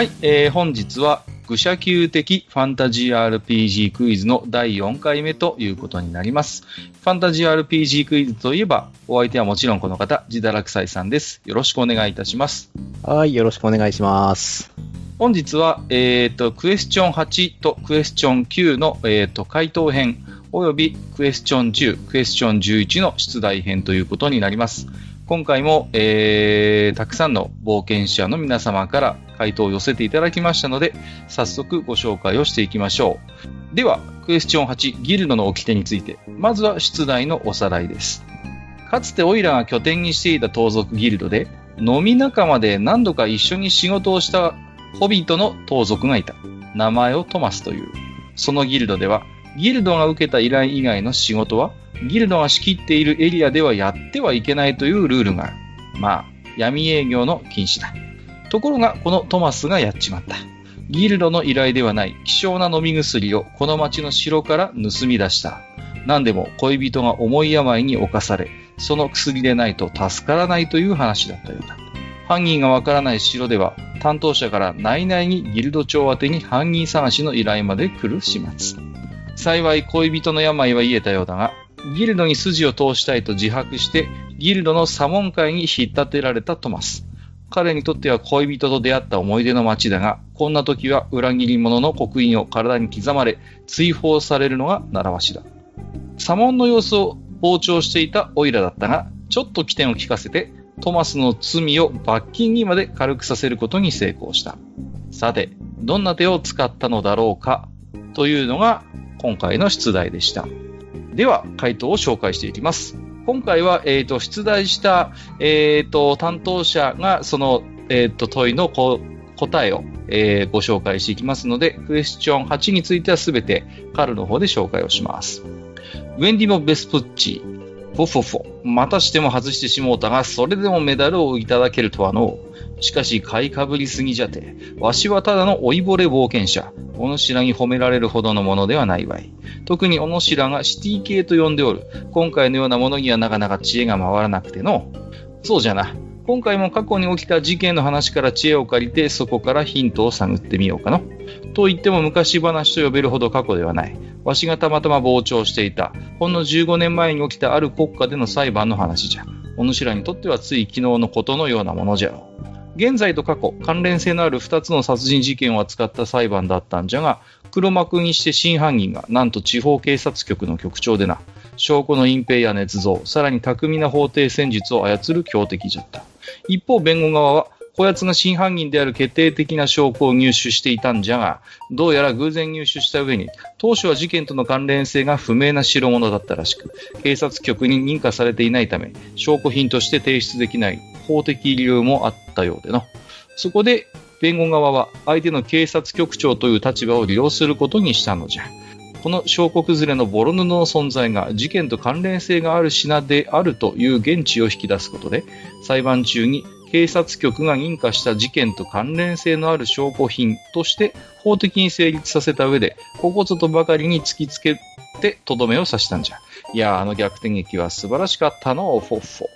はい、えー本日は愚者級的ファンタジー RPG クイズの第4回目ということになります。ファンタジー RPG クイズといえば、お相手はもちろんこの方、ジダラクサイさんです。よろしくお願いいたします。はい、よろしくお願いします。本日は、えっ、と、クエスチョン8とクエスチョン9の、えっ、と、回答編、およびクエスチョン10、クエスチョン11の出題編ということになります。今回も、えー、たくさんの冒険者の皆様から回答を寄せていただきましたので、早速ご紹介をしていきましょう。では、クエスチョン8、ギルドの掟について、まずは出題のおさらいです。かつてオイラが拠点にしていた盗賊ギルドで、飲み仲間で何度か一緒に仕事をしたホビットの盗賊がいた。名前をトマスという。そのギルドでは、ギルドが受けた依頼以外の仕事は、ギルドが仕切っているエリアではやってはいけないというルールがある。まあ、闇営業の禁止だ。ところが、このトマスがやっちまった。ギルドの依頼ではない希少な飲み薬をこの町の城から盗み出した。何でも恋人が重い病に侵され、その薬でないと助からないという話だったようだ。犯人がわからない城では、担当者から内々にギルド長宛に犯人探しの依頼まで来る始末。幸い恋人の病は癒えたようだが、ギルドに筋を通したいと自白して、ギルドの左門会に引っ立てられたトマス。彼にとっては恋人と出会った思い出の街だが、こんな時は裏切り者の刻印を体に刻まれ、追放されるのが習わしだ。左門の様子を傍聴していたオイラだったが、ちょっと起点を聞かせて、トマスの罪を罰金にまで軽くさせることに成功した。さて、どんな手を使ったのだろうか、というのが今回の出題でした。では、回答を紹介していきます。今回は、えっ、と、出題した、えっ、と、担当者が、その、えっ、と、問いのこ答えを、えーご紹介していきますので、クエスチョン8についてはすべて、カルの方で紹介をします。ウェンディモ・ベスプッチ、フォフォフォ、またしても外してしもうたが、それでもメダルをいただけるとはのう。しかし、買いかぶりすぎじゃて、わしはただの老いぼれ冒険者。おのしらに褒められるほどのものではないわい。特におのしらがシティ系と呼んでおる。今回のようなものにはなかなか知恵が回らなくての。そうじゃな。今回も過去に起きた事件の話から知恵を借りて、そこからヒントを探ってみようかの。と言っても昔話と呼べるほど過去ではない。わしがたまたま傍聴していた、ほんの15年前に起きたある国家での裁判の話じゃ。お主らにとってはつい昨日のことのようなものじゃろう。現在と過去、関連性のある2つの殺人事件を扱った裁判だったんじゃが、黒幕にして真犯人が、なんと地方警察局の局長でな、証拠の隠蔽や捏造、さらに巧みな法廷戦術を操る強敵じゃった。一方、弁護側は、こやつが真犯人である決定的な証拠を入手していたんじゃが、どうやら偶然入手した上に、当初は事件との関連性が不明な代物だったらしく、警察局に認可されていないため、証拠品として提出できない法的理由もあったようでの。そこで、弁護側は相手の警察局長という立場を利用することにしたのじゃ。この証拠崩れのボロ布の存在が事件と関連性がある品であるという現地を引き出すことで、裁判中に警察局が認可した事件と関連性のある証拠品として法的に成立させた上で、ここぞとばかりに突きつけてとどめを刺したんじゃ。いや、あの逆転劇は素晴らしかったの、フォッフォ。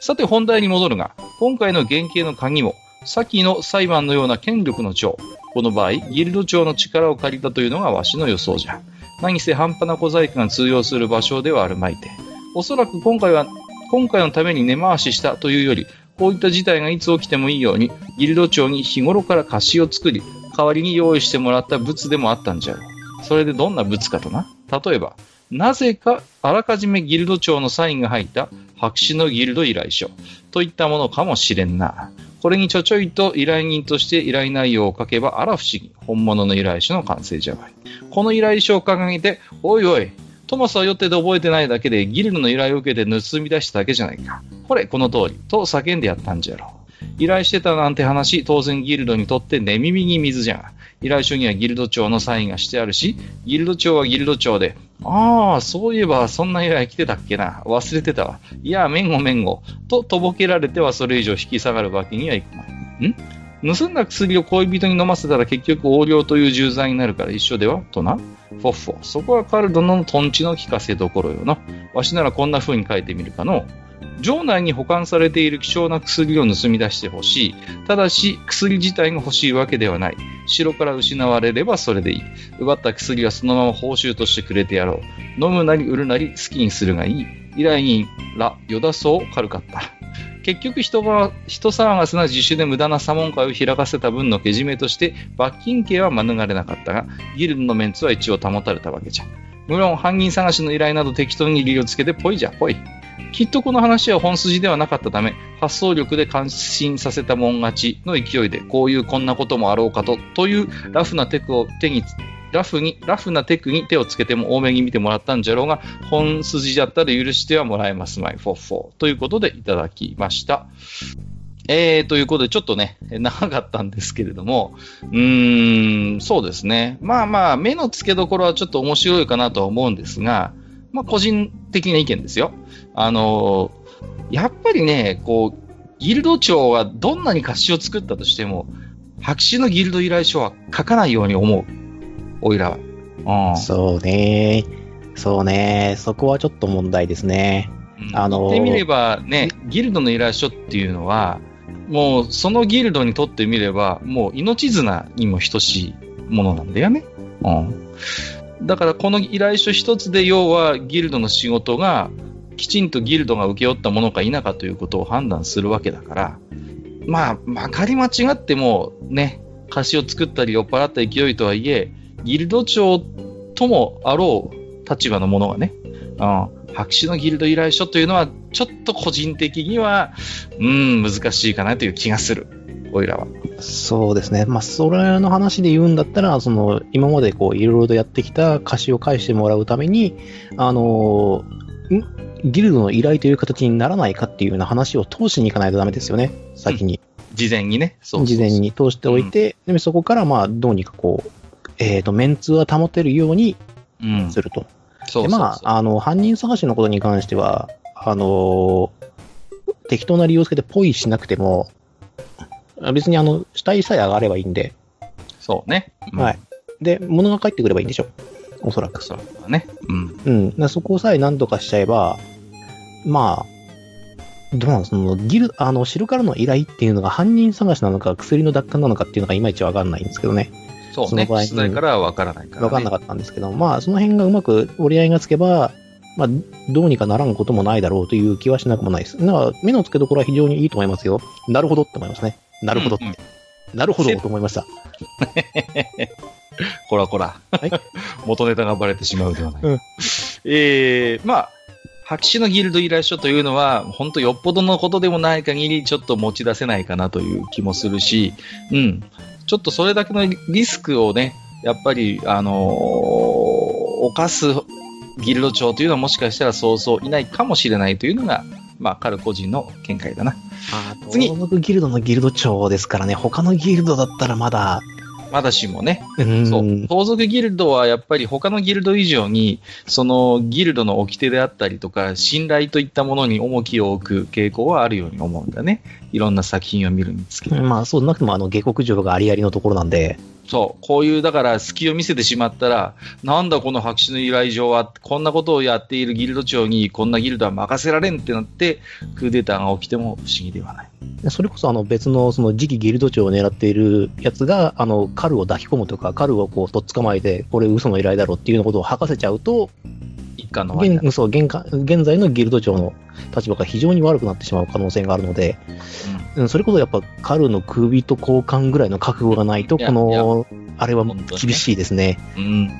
さて本題に戻るが、今回の原型の鍵も、先の裁判のような権力の長、この場合、ギルド長の力を借りたというのがわしの予想じゃ。何せ半端な小細工が通用する場所ではあるまいて。おそらく今回は、今回のために根回ししたというより、こういった事態がいつ起きてもいいように、ギルド長に日頃から貸しを作り、代わりに用意してもらった物でもあったんじゃろう。それでどんな物かとな？例えば、なぜかあらかじめギルド長のサインが入った白紙のギルド依頼書といったものかもしれんな。これにちょちょいと依頼人として依頼内容を書けばあら不思議。本物の依頼書の完成じゃない。この依頼書を掲げて、おいおい、トマスは予定で覚えてないだけでギルの依頼を受けて盗み出しただけじゃないか。これ、この通り。と叫んでやったんじゃろう。依頼してたなんて話、当然ギルドにとって寝耳に水じゃが。依頼書にはギルド長のサインがしてあるし、ギルド長はギルド長で、ああ、そういえばそんな依頼来てたっけな。忘れてたわ。いや、めんごめんご。と、とぼけられてはそれ以上引き下がるわけにはいくまい。ん？盗んだ薬を恋人に飲ませたら結局横領という重罪になるから一緒では？とな。フォッフォ。そこはカルドのトンチの聞かせどころよな。わしならこんな風に書いてみるかの。場内に保管されている希少な薬を盗み出してほしい。ただし、薬自体が欲しいわけではない。城から失われればそれでいい。奪った薬はそのまま報酬としてくれてやろう。飲むなり売るなり好きにするがいい。依頼人ら、よだそう軽かった。結局人が、人騒がせな自主で無駄な左門会を開かせた分のけじめとして、罰金刑は免れなかったが、ギルドのメンツは一応保たれたわけじゃ。無論、犯人探しの依頼など適当に理由をつけてぽいじゃぽい。きっとこの話は本筋ではなかったため、発想力で感心させたもん勝ちの勢いで、こういうこんなこともあろうかと、というラフなテクを手に、ラフに、ラフなテクに手をつけても多めに見てもらったんじゃろうが、本筋だったら許してはもらえますまい、フォッフォー。ということでいただきました。えー、ということで、ちょっとね、長かったんですけれども、うーん、そうですね。まあまあ、目の付けどころはちょっと面白いかなとは思うんですが、まあ、個人的な意見ですよ。あのー、やっぱりね、こう、ギルド長はどんなに貸しを作ったとしても、白紙のギルド依頼書は書かないように思う。おいらは。うん。そうね。そうね。そこはちょっと問題ですね。うん、あのー、言ってみればね、ギルドの依頼書っていうのは、もうそのギルドにとってみれば、もう命綱にも等しいものなんだよね。うん。だからこの依頼書一つで要はギルドの仕事がきちんとギルドが請け負ったものか否かということを判断するわけだから、まあ、まかり間違ってもね、歌詞を作ったり酔っ払った勢いとはいえ、ギルド長ともあろう立場のものがね、うん、白紙のギルド依頼書というのは、ちょっと個人的には、うん、難しいかなという気がする。おいらは。そうですね。まあ、それの話で言うんだったら、その、今までこう、いろいろとやってきた歌詞を返してもらうために、あのギルドの依頼という形にならないかっていうような話を通しに行かないとダメですよね、先に。うん、事前にね。そうそうそう事前に通しておいて、うん、でそこからまあ、どうにかこう、えっ、ー、と、メンツは保てるようにすると。うん、そうまあ、あの、犯人探しのことに関しては、あのー、適当な理由をつけてポイしなくても、別にあの、死体さえ上がればいいんで。そうね。うん、はい。で、物が返ってくればいいんでしょ。おそらく。そね。うん。うん。そこさえ何とかしちゃえば、まあ、どうなんその、ギル、あの、城からの依頼っていうのが犯人探しなのか、薬の奪還なのかっていうのがいまいちわかんないんですけどね。そうね。その場合に。からはわからないから、ね。わかんなかったんですけど、まあ、その辺がうまく折り合いがつけば、まあ、どうにかならんこともないだろうという気はしなくもないです。だから、目の付けどころは非常にいいと思いますよ。なるほどって思いますね。なるほどって。うんうん、なるほどと思いました。こらこら。はい、元ネタがバレてしまうではない。うん、えー、まあ、白紙のギルド依頼書というのは、本当よっぽどのことでもない限り、ちょっと持ち出せないかなという気もするし、うん。ちょっとそれだけのリスクをね、やっぱり、あのー、犯すギルド長というのはもしかしたらそうそういないかもしれないというのが、まあ、彼個人の見解だな。あ次。ギルドのギルド長ですからね、他のギルドだったらまだまだしもね。そう。盗賊ギルドはやっぱり他のギルド以上に、そのギルドの掟であったりとか、信頼といったものに重きを置く傾向はあるように思うんだね。いろんな作品を見るにつけて。まあそうでなくても、あの、下克上がありありのところなんで。そう。こういう、だから隙を見せてしまったら、なんだこの白紙の依頼状は、こんなことをやっているギルド長にこんなギルドは任せられんってなって、クーデターが起きても不思議ではない。それこそあの別のその次期ギルド長を狙っているやつが、あの、カルを抱き込むとか、カルをこうとっ捕まえて、これ嘘の依頼だろうっていうようなことを吐かせちゃうと、一貫の現そう現現在のギルド長の立場が非常に悪くなってしまう可能性があるので、うん、それこそやっぱカルの首と交換ぐらいの覚悟がないと、この、あれは厳しいですね。うん。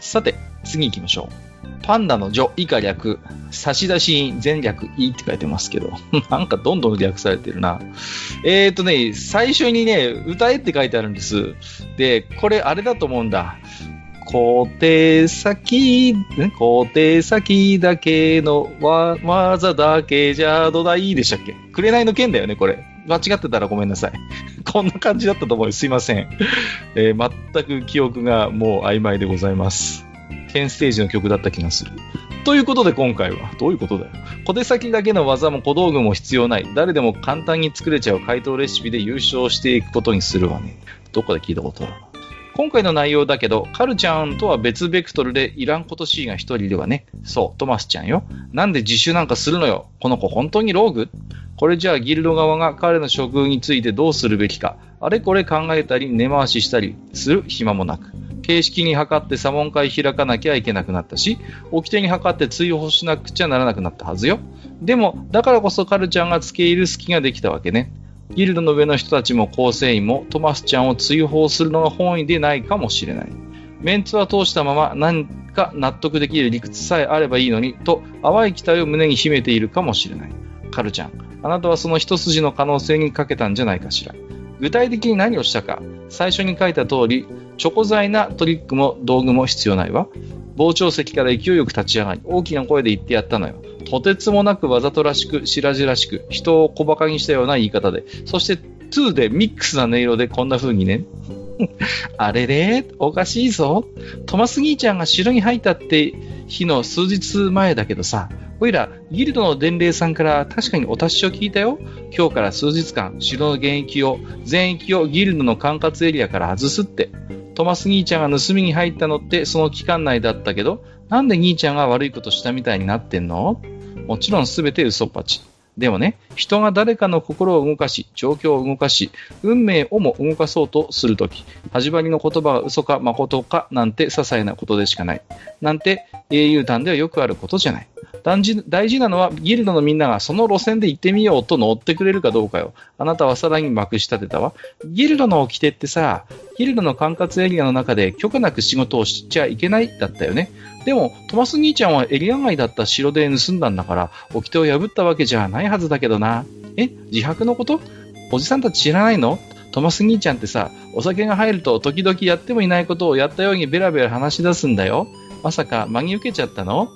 さて、次行きましょう。パンダの序以下略、差出人全略いって書いてますけど、なんかどんどん略されてるな。えっ、ー、とね、最初にね、歌えって書いてあるんです。で、これあれだと思うんだ。小手先、小手先だけの技だけじゃどだいでしたっけ？紅の剣だよね、これ。間違ってたらごめんなさい。こんな感じだったと思うすいません。えー、全く記憶がもう曖昧でございます。10ステージの曲だった気がする。ということで今回は、どういうことだよ。小手先だけの技も小道具も必要ない。誰でも簡単に作れちゃう解答レシピで優勝していくことにするわね。どこで聞いたことある今回の内容だけど、カルちゃんとは別ベクトルでいらんことしいが一人ではね。そう、トマスちゃんよ。なんで自首なんかするのよ。この子本当にローグ？これじゃあギルド側が彼の処遇についてどうするべきか。あれこれ考えたり根回ししたりする暇もなく。形式に測って左門会開かなきゃいけなくなったし、掟に測って追放しなくちゃならなくなったはずよ。でも、だからこそカルちゃんが付け入る隙ができたわけね。ギルドの上の人たちも構成員もトマスちゃんを追放するのが本意でないかもしれない。メンツは通したまま何か納得できる理屈さえあればいいのにと淡い期待を胸に秘めているかもしれない。カルちゃん、あなたはその一筋の可能性にかけたんじゃないかしら。具体的に何をしたか、最初に書いた通り、チョコ材なトリックも道具も必要ないわ。傍聴席から勢いよく立ち上がり、大きな声で言ってやったのよ。とてつもなくわざとらしく、白々しく、人を小馬鹿にしたような言い方で、そして2でミックスな音色でこんな風にね、あれれおかしいぞ。トマス兄ちゃんが城に入ったって日の数日前だけどさ、おいら、ギルドの伝令さんから確かにお達しを聞いたよ。今日から数日間、城の現役を、全域をギルドの管轄エリアから外すって。トマス兄ちゃんが盗みに入ったのってその期間内だったけど、なんで兄ちゃんが悪いことしたみたいになってんの？もちろんすべて嘘っぱち。でもね、人が誰かの心を動かし、状況を動かし、運命をも動かそうとするとき、始まりの言葉が嘘か誠かなんて些細なことでしかない。なんて英雄団ではよくあることじゃない。大事なのはギルドのみんながその路線で行ってみようと乗ってくれるかどうかよ。あなたはさらにまくし立てたわ。ギルドの掟ってさ、ギルドの管轄エリアの中で許可なく仕事をしちゃいけない？だったよね。でも、トマス兄ちゃんはエリア外だった城で盗んだんだから、掟を破ったわけじゃないはずだけどな。え自白のこと？おじさんたち知らないの？トマス兄ちゃんってさ、お酒が入ると時々やってもいないことをやったようにベラベラ話し出すんだよ。まさか真に受けちゃったの？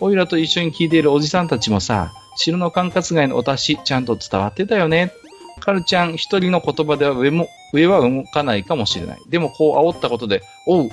オイラと一緒に聞いているおじさんたちもさ、城の管轄外のお達し、ちゃんと伝わってたよね。カルちゃん一人の言葉では上も、上は動かないかもしれない。でもこう煽ったことで、おう、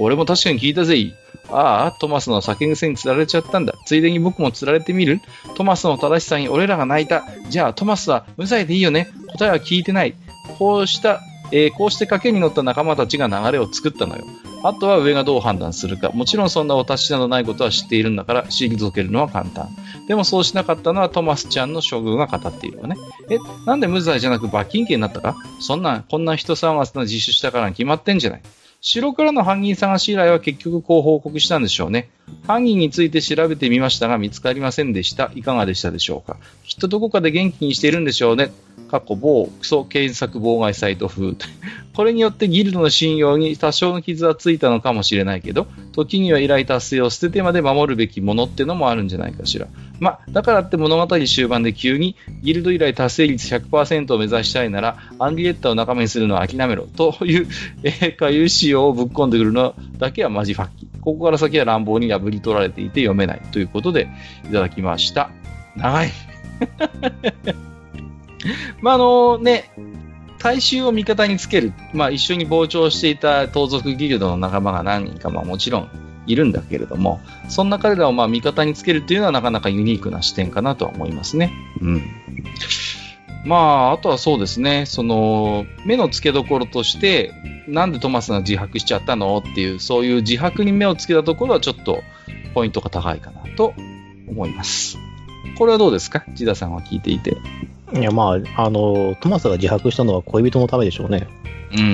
俺も確かに聞いたぜ。ああ、トマスの酒癖に釣られちゃったんだ。ついでに僕も釣られてみる？トマスの正しさに俺らが泣いた。じゃあトマスは無罪でいいよね。答えは聞いてない。こうした、えー、こうして賭けに乗った仲間たちが流れを作ったのよ。あとは上がどう判断するか。もちろんそんなお達しなどないことは知っているんだから、退けるのは簡単。でもそうしなかったのはトマスちゃんの処遇が語っているわね。え、なんで無罪じゃなく罰金刑になったか？そんな、こんな人騒がせな自首したからに決まってんじゃない。城からの犯人探し依頼は結局こう報告したんでしょうね。犯人について調べてみましたが見つかりませんでした。いかがでしたでしょうか。きっとどこかで元気にしているんでしょうね。過去某クソ検索妨害サイト風。これによってギルドの信用に多少の傷はついたのかもしれないけど、時には依頼達成を捨ててまで守るべきものってのもあるんじゃないかしら。まあ、だからって物語終盤で急にギルド依頼達成率100%を目指したいなら、アンリエッタを仲間にするのは諦めろという、えー、かゆ仕様をぶっ込んでくるのだけはマジファッキー。ここから先は乱暴に破り取られていて読めないということでいただきました。長い。まあ、あのね、大衆を味方につける、まあ、一緒に傍聴していた盗賊ギルドの仲間が何人か、まあ、もちろんいるんだけれども、そんな彼らをまあ味方につけるというのはなかなかユニークな視点かなとは思いますね。うん。まあ、あとはそうですね、その、目の付けどころとして、なんでトマスが自白しちゃったのっていう、そういう自白に目をつけたところはちょっとポイントが高いかなと思います。これはどうですか？ジダさんは聞いていて。いや、まあ、あの、トマスが自白したのは恋人のためでしょうね。うんうん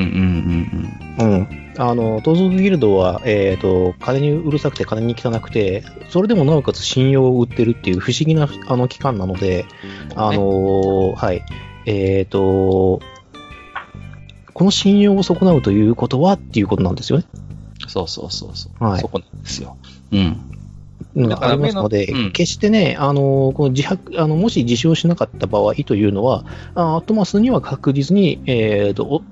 うんうん。うん。あの、盗賊ギルドは、えっ、ー、と、金にうるさくて金に汚くて、それでもなおかつ信用を売ってるっていう不思議な、あの、機関なので、あの、はい。えっ、ー、と、この信用を損なうということはっていうことなんですよね。そうそうそうそう。はい。そこなんですよ。うん。がありますので、うん、決してね、あの、この自白、あの、もし自首をしなかった場合というのは、あトマスには確実に、えっ、ー、と、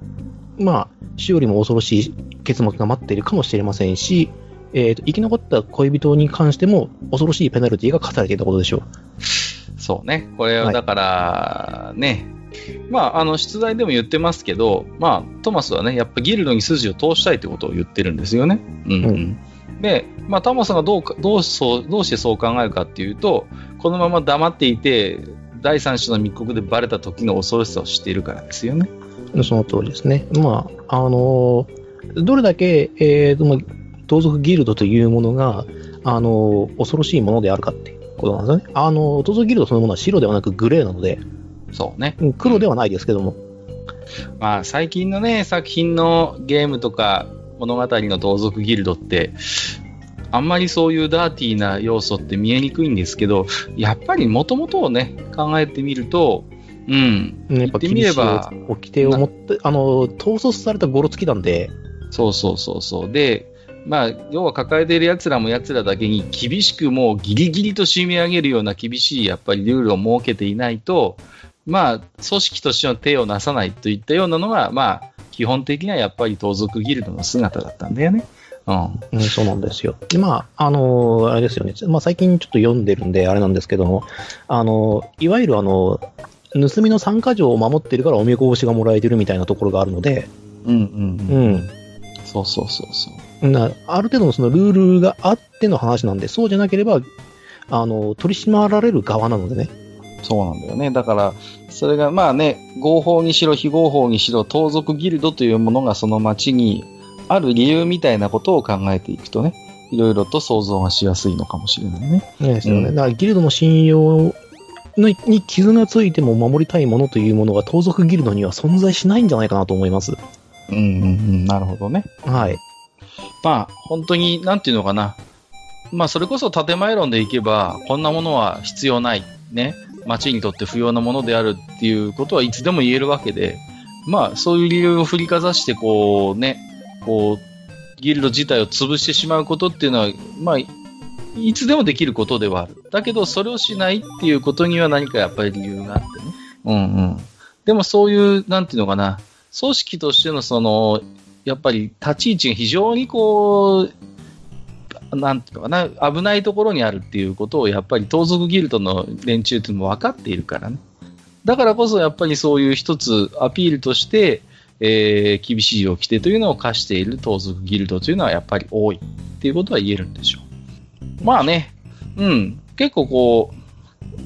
まあ、死よりも恐ろしい結末が待っているかもしれませんし、えーと、生き残った恋人に関しても恐ろしいペナルティが課されていたことでしょう。そうね。これはだから、はい、ね、まあ、あの、出題でも言ってますけど、まあ、トマスはね、やっぱギルドに筋を通したいということを言ってるんですよね。うん、うん。で、まあ、タマスがどうか、どうそう、どうしてそう考えるかっていうと、このまま黙っていて、第三種の密告でバレた時の恐ろしさを知っているからですよね。その通りですね。まあ、あのどれだけ、えーとまあ、盗賊ギルドというものが、あの、恐ろしいものであるかってことなんですよね。あの、盗賊ギルドそのものは白ではなくグレーなので、そうね。黒ではないですけども。まあ、最近のね、作品のゲームとか物語の盗賊ギルドって、あんまりそういうダーティーな要素って見えにくいんですけど、やっぱりもともとをね、考えてみると、うん。やっぱ厳しい掟を持って、あの、統率されたゴロつきなんで。そうそうそうそう。で、まあ、要は抱えている奴らも奴らだけに厳しくもうギリギリと締め上げるような厳しいやっぱりルールを設けていないと、まあ、組織としての手をなさないといったようなのが、まあ、基本的にはやっぱり盗賊ギルドの姿だったんだよね。うん、うん、そうなんですよ。で、まあ、あのー、あれですよね。まあ、最近ちょっと読んでるんで、あれなんですけども、あのー、いわゆるあの、盗みの参加条を守ってるからおみこぼしがもらえてるみたいなところがあるので、うんうんうん。うん。そうそうそうそう。なある程度のそのルールがあっての話なんで、そうじゃなければ、あの、取り締まられる側なのでね。そうなんだよね。だから、それがまあね、合法にしろ非合法にしろ、盗賊ギルドというものがその街にある理由みたいなことを考えていくとね、いろいろと想像がしやすいのかもしれないね。ですよね。うん、だからギルドの信用に傷がついても守りたいものというものが盗賊ギルドには存在しないんじゃないかなと思います。うんうんうん、なるほどね。はい。まあ、本当に、なんていうのかな。まあ、それこそ建前論でいけば、こんなものは必要ない。ね。町にとって不要なものであるっていうことはいつでも言えるわけで、まあ、そういう理由を振りかざして、こうね、こう、ギルド自体を潰してしまうことっていうのは、まあ、いつでもできることではある。だけど、それをしないっていうことには何かやっぱり理由があってね。うんうん。でもそういう、なんていうのかな、組織としてのその、やっぱり立ち位置が非常にこう、なんていうのかな、危ないところにあるっていうことを、やっぱり盗賊ギルドの連中っていうのも分かっているからね。だからこそ、やっぱりそういう一つアピールとして、えー、厳しい掟というのを課している盗賊ギルドというのはやっぱり多いっていうことは言えるんでしょう。まあね、うん、結構こう、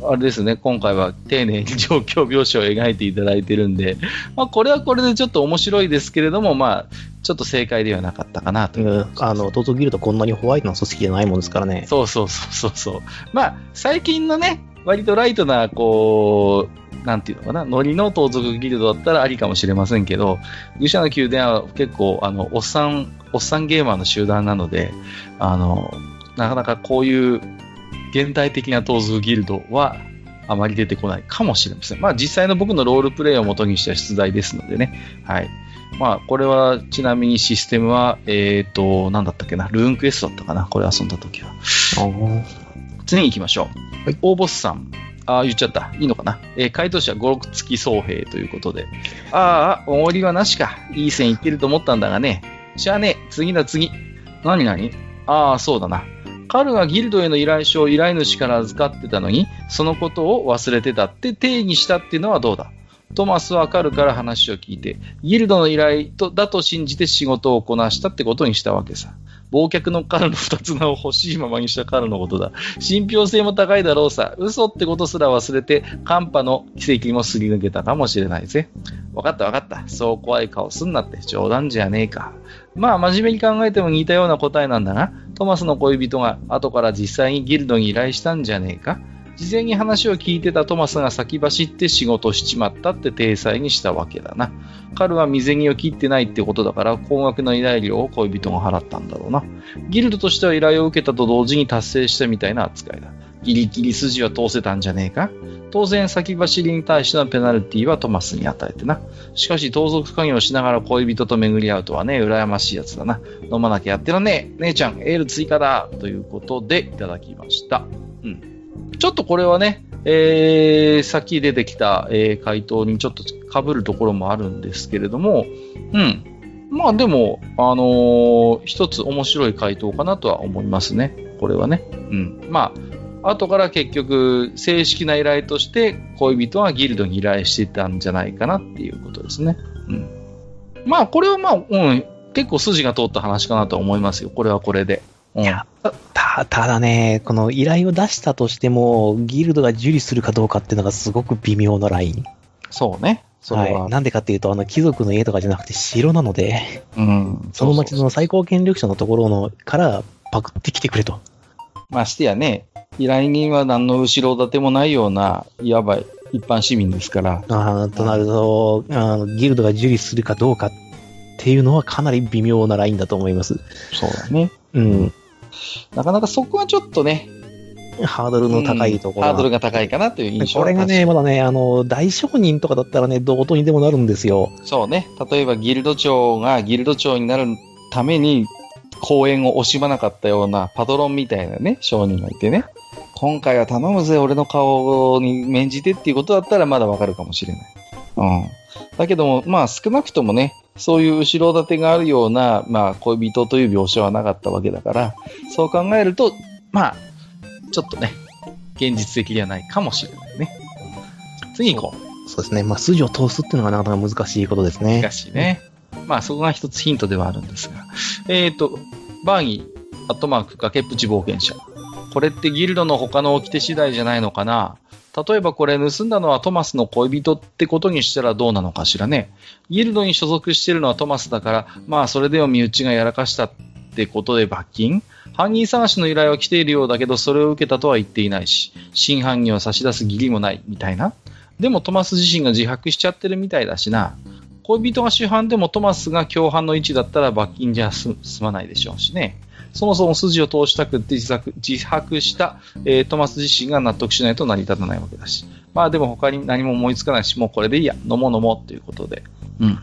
あれですね、今回は丁寧に状況描写を描いていただいてるんで、まあ、これはこれでちょっと面白いですけれども、まあ、ちょっと正解ではなかったかなと、うん。あの、トトギルドこんなにホワイトな組織じゃないもんですからね。そうそうそうそうまあ、最近のね、割とライトな、こう、なんていうのかな、ノリの盗賊ギルドだったらありかもしれませんけど、愚者の宮殿は結構、あの、おっさん、おっさんゲーマーの集団なので、あの、なかなかこういう現代的な盗賊ギルドはあまり出てこないかもしれません。まあ実際の僕のロールプレイを元にした出題ですのでね。はい。まあ、これは、ちなみにシステムは、えっ、ー、と、なんだったっけな、ルーンクエストだったかな、これ遊んだ時は。次に行きましょう。はい、大ボスさん。ああ、言っちゃった。いいのかな？えー、回答者5、6付き総兵ということで。ああ、おごりはなしか。いい線いってると思ったんだがね。じゃあね、次の次。何何？ああ、そうだな。カルがギルドへの依頼書を依頼主から預かってたのに、そのことを忘れてたって定義したっていうのはどうだ？トマスはカルから話を聞いて、ギルドの依頼とだと信じて仕事をこなしたってことにしたわけさ。忘却のカルの二つ名を欲しいままにしたカルのことだ。信憑性も高いだろうさ。嘘ってことすら忘れて、寒波の奇跡もすり抜けたかもしれないぜ。わかったわかった。そう怖い顔すんなって冗談じゃねえか。まあ真面目に考えても似たような答えなんだが、トマスの恋人が後から実際にギルドに依頼したんじゃねえか。事前に話を聞いてたトマスが先走って仕事しちまったって体裁にしたわけだな。彼は未銭を切ってないってことだから、高額な依頼料を恋人が払ったんだろうな。ギルドとしては依頼を受けたと同時に達成したみたいな扱いだ。ギリギリ筋は通せたんじゃねえか？当然先走りに対してのペナルティはトマスに与えてな。しかし盗賊家業をしながら恋人と巡り合うとはね、羨ましいやつだな。飲まなきゃやってらねえ。姉ちゃん、エール追加だ。ということでいただきました。うん。ちょっとこれはね、えー、さっき出てきた、えー、回答にちょっと被るところもあるんですけれども、うん。まあでも、あのー、一つ面白い回答かなとは思いますね。これはね。うん。まあ、後から結局、正式な依頼として恋人はギルドに依頼してたんじゃないかなっていうことですね。うん。まあ、これはまあ、うん、結構筋が通った話かなと思いますよ。これはこれで。いや、た、ただね、この依頼を出したとしても、ギルドが受理するかどうかっていうのがすごく微妙なライン。そうね。それは。はい。なんでかっていうと、あの、貴族の家とかじゃなくて城なので、うん。その町の最高権力者のところのからパクってきてくれと。ましてやね、依頼人は何の後ろ盾もないような、いわば一般市民ですから。ああ、となると、あの、ギルドが受理するかどうかっていうのはかなり微妙なラインだと思います。そうだね。うん。なかなかそこはちょっとね、ハードルの高いところ、うん、ハードルが高いかなという印象これがね、まだね、あの、大商人とかだったらね、どうとにでもなるんですよ。そうね。例えばギルド長がギルド長になるために、公演を惜しまなかったようなパトロンみたいなね、商人がいてね。今回は頼むぜ、俺の顔に免じてっていうことだったらまだわかるかもしれない。うん。だけども、まあ少なくともね、そういう後ろ盾があるような、まあ恋人という描写はなかったわけだから、そう考えると、まあ、ちょっとね、現実的ではないかもしれないね。次行こう。そうですね。まあ筋を通すっていうのがなかなか難しいことですね。難しいね。まあそこが一つヒントではあるんですが。えっ、ー、と、バーギー、アットマーク、崖っぷち冒険者。これってギルドの他の掟次第じゃないのかな？例えばこれ盗んだのはトマスの恋人ってことにしたらどうなのかしらね。ギルドに所属してるのはトマスだから、まあそれでも身内がやらかしたってことで罰金犯人探しの依頼は来ているようだけど、それを受けたとは言っていないし、真犯人を差し出す義理もない、みたいな。でもトマス自身が自白しちゃってるみたいだしな。恋人が主犯でもトマスが共犯の位置だったら罰金じゃ済まないでしょうしね。そもそも筋を通したくって自白自白した、えー、トマス自身が納得しないと成り立たないわけだし。まあでも他に何も思いつかないし、もうこれでいいや、飲もう飲もうっていうことで。うん。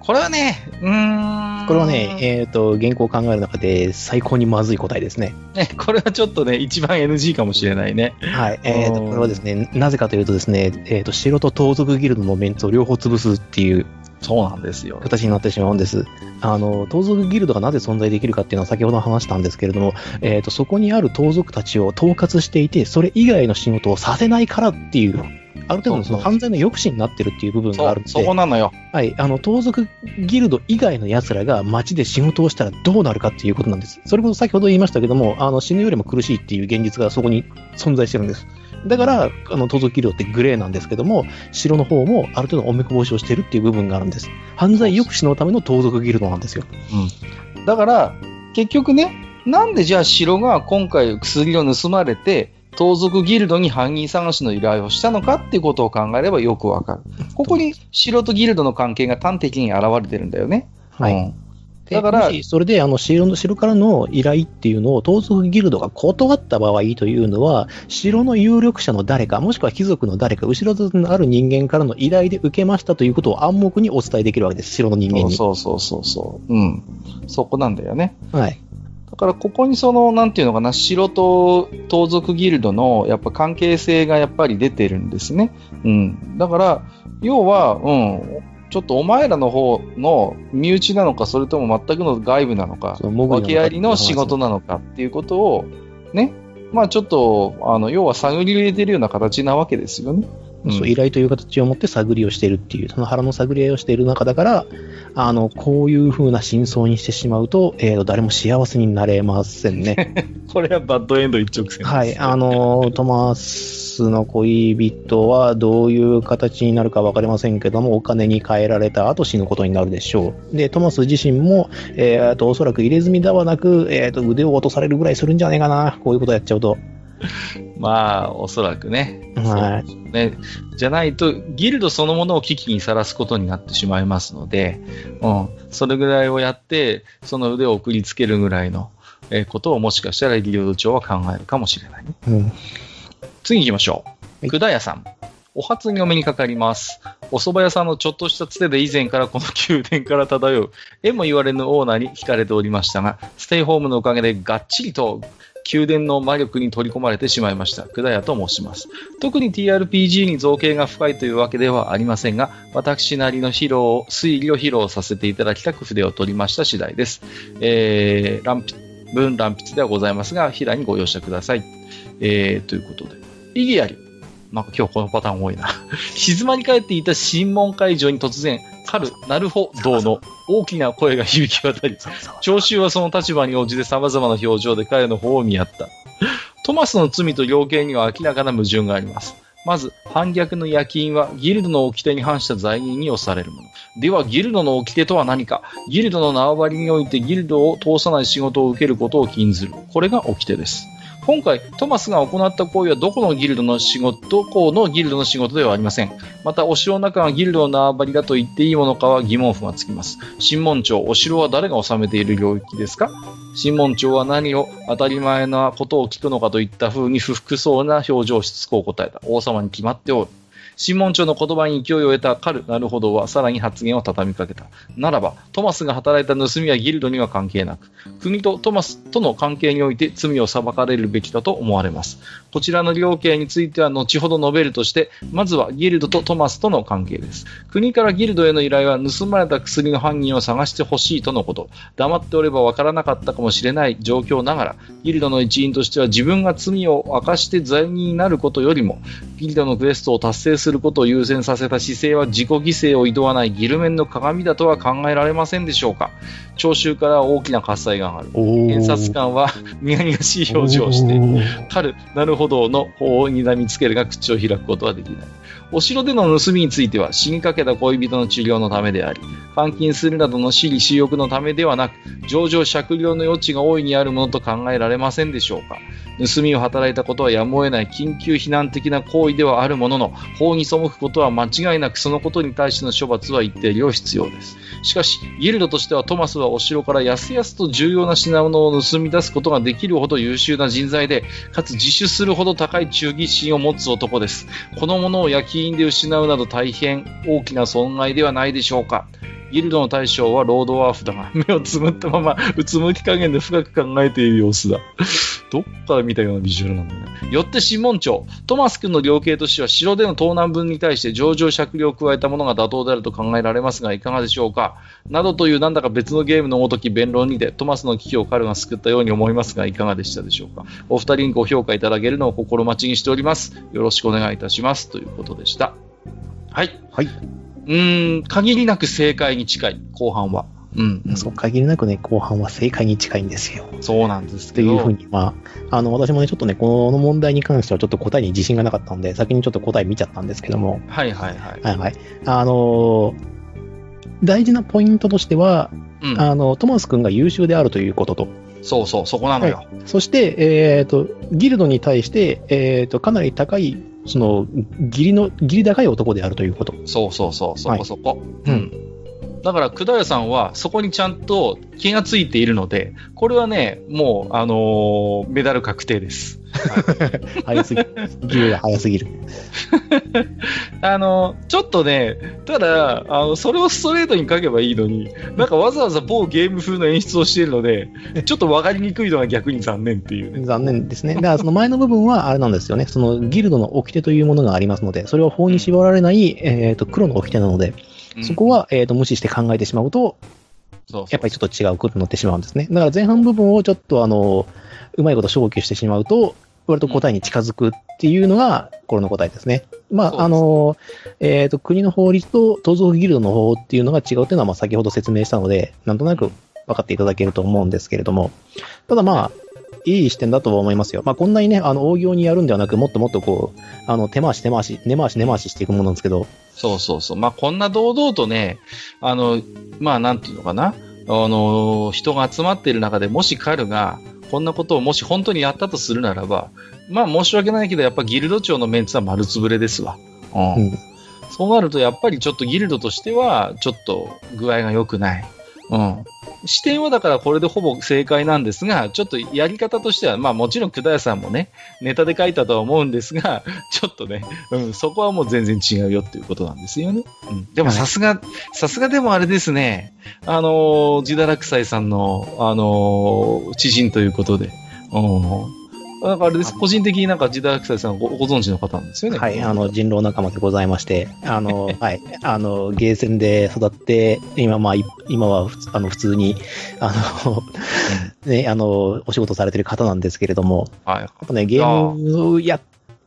これはね、うん。これはね、えっ、ー、と、原稿を考える中で最高にまずい答えですね。ね、これはちょっとね、一番 NG かもしれないね。はい。えっ、ー、と、これはですね、なぜかというとですね、えっ、ー、と、城と盗賊ギルドのメンツを両方潰すっていうそうなんですよ。形になってしまうんです。あの、盗賊ギルドがなぜ存在できるかっていうのは先ほど話したんですけれども、えっ、ー、と、そこにある盗賊たちを統括していて、それ以外の仕事をさせないからっていうある程度のその犯罪の抑止になってるっていう部分があるので、そこなのよ。はい、あの、盗賊ギルド以外の奴らが街で仕事をしたらどうなるかっていうことなんです。それこそ先ほど言いましたけども、あの、死ぬよりも苦しいっていう現実がそこに存在してるんです。だから、あの、盗賊ギルドってグレーなんですけども、城の方もある程度おめこぼしをしてるっていう部分があるんです。犯罪抑止のための盗賊ギルドなんですよ。うん。だから、結局ね、なんでじゃあ城が今回薬を盗まれて、盗賊ギルドに犯人探しの依頼をしたのかっていうことを考えればよくわかる。ここに城とギルドの関係が端的に現れてるんだよね。はい。うんだから、それであの城の城からの依頼っていうのを盗賊ギルドが断った場合というのは、城の有力者の誰か、もしくは貴族の誰か、後ろ盾のある人間からの依頼で受けましたということを暗黙にお伝えできるわけです、城の人間に。そうそうそうそう。うん。そこなんだよね。はい。からここにその、なんていうのかな、城と盗賊ギルドのやっぱ関係性がやっぱり出てるんですね。うん。だから、要は、うん、ちょっとお前らの方の身内なのか、それとも全くの外部なのか、訳ありの仕事なのかっていうことを、ね、まあちょっと、あの、要は探り入れてるような形なわけですよね。そう依頼という形を持って探りをしているっていう、その腹の探り合いをしている中だから、あの、こういう風な真相にしてしまうと、えー、誰も幸せになれませんね。これはバッドエンド一直線はい、あの、トマスの恋人はどういう形になるか分かりませんけども、お金に換えられた後死ぬことになるでしょう。で、トマス自身も、えー、と、おそらく入れ墨ではなく、えー、と、腕を落とされるぐらいするんじゃねえかな、こういうことやっちゃうと。まあ、おそらくね。はい。ね。じゃないと、ギルドそのものを危機にさらすことになってしまいますので、うん。それぐらいをやって、その腕を送りつけるぐらいの、えー、ことをもしかしたらギルド長は考えるかもしれない、ね。うん。次行きましょう。くだやさん。お初にお目にかかります。お蕎麦屋さんのちょっとしたつてで以前からこの宮殿から漂う、えも言われぬオーナーに惹かれておりましたが、ステイホームのおかげでがっちりと宮殿の魔力に取り込まれてしまいました。久田屋と申します。特に TRPG に造形が深いというわけではありませんが、私なりの披露、推理を披露させていただきたく筆を取りました次第です。えー、乱筆、文乱筆ではございますが、平にご容赦ください。えー、ということで。意義あり。なんか今日このパターン多いな。静まり返っていた審問会場に突然、春、なるほどの大きな声が響き渡り、聴衆はその立場に応じて様々な表情で彼の方を見合った。トマスの罪と量刑には明らかな矛盾があります。まず、反逆の夜勤はギルドの掟に反した罪人に押されるもの。では、ギルドの掟とは何かギルドの縄張りにおいてギルドを通さない仕事を受けることを禁ずる。これが掟です。今回、トマスが行った行為はどこのギルドの仕事、どこのギルドの仕事ではありません。また、お城の中がギルドの縄張りだと言っていいものかは疑問符がつきます。審問庁、お城は誰が治めている領域ですか？審問庁は何を当たり前なことを聞くのかといった風に不服そうな表情をしつこう答えた。王様に決まっておる。審問長の言葉に勢いを得たカル、なるほどはさらに発言を畳みかけた。ならば、トマスが働いた盗みはギルドには関係なく、国とトマスとの関係において罪を裁かれるべきだと思われます。こちらの量刑については後ほど述べるとして、まずはギルドとトマスとの関係です。国からギルドへの依頼は盗まれた薬の犯人を探してほしいとのこと。黙っておればわからなかったかもしれない状況ながら、ギルドの一員としては自分が罪を明かして罪人になることよりも、ギルドのクエストを達成するすることを優先させた姿勢は自己犠牲を厭わないギルメンの鏡だとは考えられませんでしょうか？聴衆から大きな喝采が上がる。検察官は苦々しい表情をして、彼、なるほどの法に睨みつけるが口を開くことはできない。お城での盗みについては死にかけた恋人の治療のためであり、監禁するなどの私利私欲のためではなく、上場酌量の余地が大いにあるものと考えられませんでしょうか。盗みを働いたことはやむを得ない緊急避難的な行為ではあるものの、法に背くことは間違いなくそのことに対しての処罰は一定量必要です。しかし、ギルドとしてはトマスはお城からやすやすと重要な品物を盗み出すことができるほど優秀な人材で、かつ自首するほど高い忠義心を持つ男です。このものを焼き印で失うなど大変大きな損害ではないでしょうか。ギルドの大将はロードワーフだが、目をつむったまま、うつむき加減で深く考えている様子だ。どっから見たようなビジュアルなんだね。よって審問長、トマス君の量刑としては城での盗難分に対して上場酌量を加えたものが妥当であると考えられますが、いかがでしょうか？などというなんだか別のゲームのごとき弁論にて、トマスの危機を彼が救ったように思いますが、いかがでしたでしょうか？お二人にご評価いただけるのを心待ちにしております。よろしくお願いいたします。ということでした。はい。はい。うん、限りなく正解に近い、後半は。うん。そう、限りなくね、後半は正解に近いんですよ。そうなんですけど。っていうふうに、まあ、あの、私もね、ちょっとね、この問題に関してはちょっと答えに自信がなかったんで、先にちょっと答え見ちゃったんですけども。はいはいはい。はいはい。あのー、大事なポイントとしては、うん、あの、トマス君が優秀であるということと。そうそう、そこなのよ。はい、そして、えっ、ー、と、ギルドに対して、えっ、ー、と、かなり高い、その、義理の、義理高い男であるということ。そうそうそう、そこそこ。はい、うん。だから、くだやさんはそこにちゃんと気がついているので、これはね、もう、あのー、メダル確定です。早すぎる。早すぎる。あの、ちょっとね、ただ、あの、それをストレートに書けばいいのに、なんかわざわざ某ゲーム風の演出をしているので、ちょっと分かりにくいのが逆に残念っていう、ね、残念ですね。だからその前の部分はあれなんですよね。そのギルドの掟というものがありますので、それは法に縛られない、えっ、ー、と、黒の掟なので、そこは、えーと、無視して考えてしまうと、やっぱりちょっと違うことになってしまうんですね。だから前半部分をちょっとあの、うまいこと消去してしまうと、割と答えに近づくっていうのが、これの答えですね。まあ、あの、えっ、ー、と、国の法律と盗賊ギルドの法っていうのが違うっていうのは、まあ、先ほど説明したので、なんとなく分かっていただけると思うんですけれども、ただまあ、いい視点だとは思いますよ。まあ、こんなにね、あの、大行にやるんではなく、もっともっとこう、あの、手回し手回し、根回し根回ししていくものなんですけど。そうそうそう。まあ、こんな堂々とね、あの、まあ、なんていうのかな。あの、人が集まっている中でもし彼が、こんなことをもし本当にやったとするならば、まあ申し訳ないけど、やっぱギルド長のメンツは丸つぶれですわ。うん。うん、そうなると、やっぱりちょっとギルドとしては、ちょっと具合が良くない。うん。視点はだからこれでほぼ正解なんですが、ちょっとやり方としては、まあもちろん久田さんもね、ネタで書いたとは思うんですが、ちょっとね、うん、そこはもう全然違うよっていうことなんですよね。うん、でもさすが、さすがでもあれですね、あのー、ジダラクサイさんの、あのー、知人ということで、うん、なんかあれです、個人的になんか時代北さんごご存知の方なんですよね。はい、あの、人狼仲間でございまして、あの、はい、あの、ゲーセンで育って、今、まあ、今はあの普通に、あの、ね、あの、お仕事されてる方なんですけれども、はい。やっぱね、ゲームや、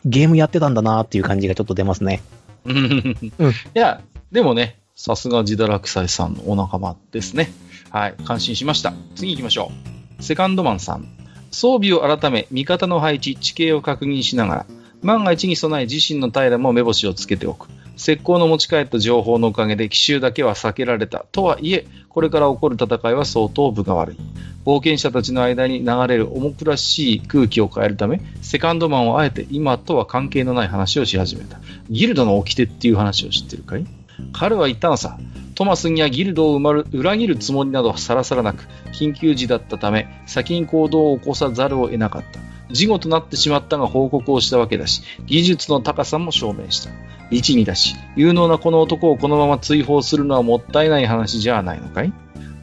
ゲームやってたんだなっていう感じがちょっと出ますね。うん。いや、でもね、さすがジダラクサイさんのお仲間ですね。はい、感心しました。次行きましょう。セカンドマンさん。装備を改め、味方の配置、地形を確認しながら、万が一に備え自身の平も目星をつけておく。石膏の持ち帰った情報のおかげで奇襲だけは避けられた。とはいえ、これから起こる戦いは相当分が悪い。冒険者たちの間に流れる重苦しい空気を変えるため、セカンドマンはあえて今とは関係のない話をし始めた。ギルドの掟っていう話を知ってるかい？彼は言ったのさ。トマスにはギルドを裏切るつもりなどさらさらなく、緊急時だったため、先に行動を起こさざるを得なかった。事後となってしまったが報告をしたわけだし、技術の高さも証明した。一二だし、有能なこの男をこのまま追放するのはもったいない話じゃないのかい？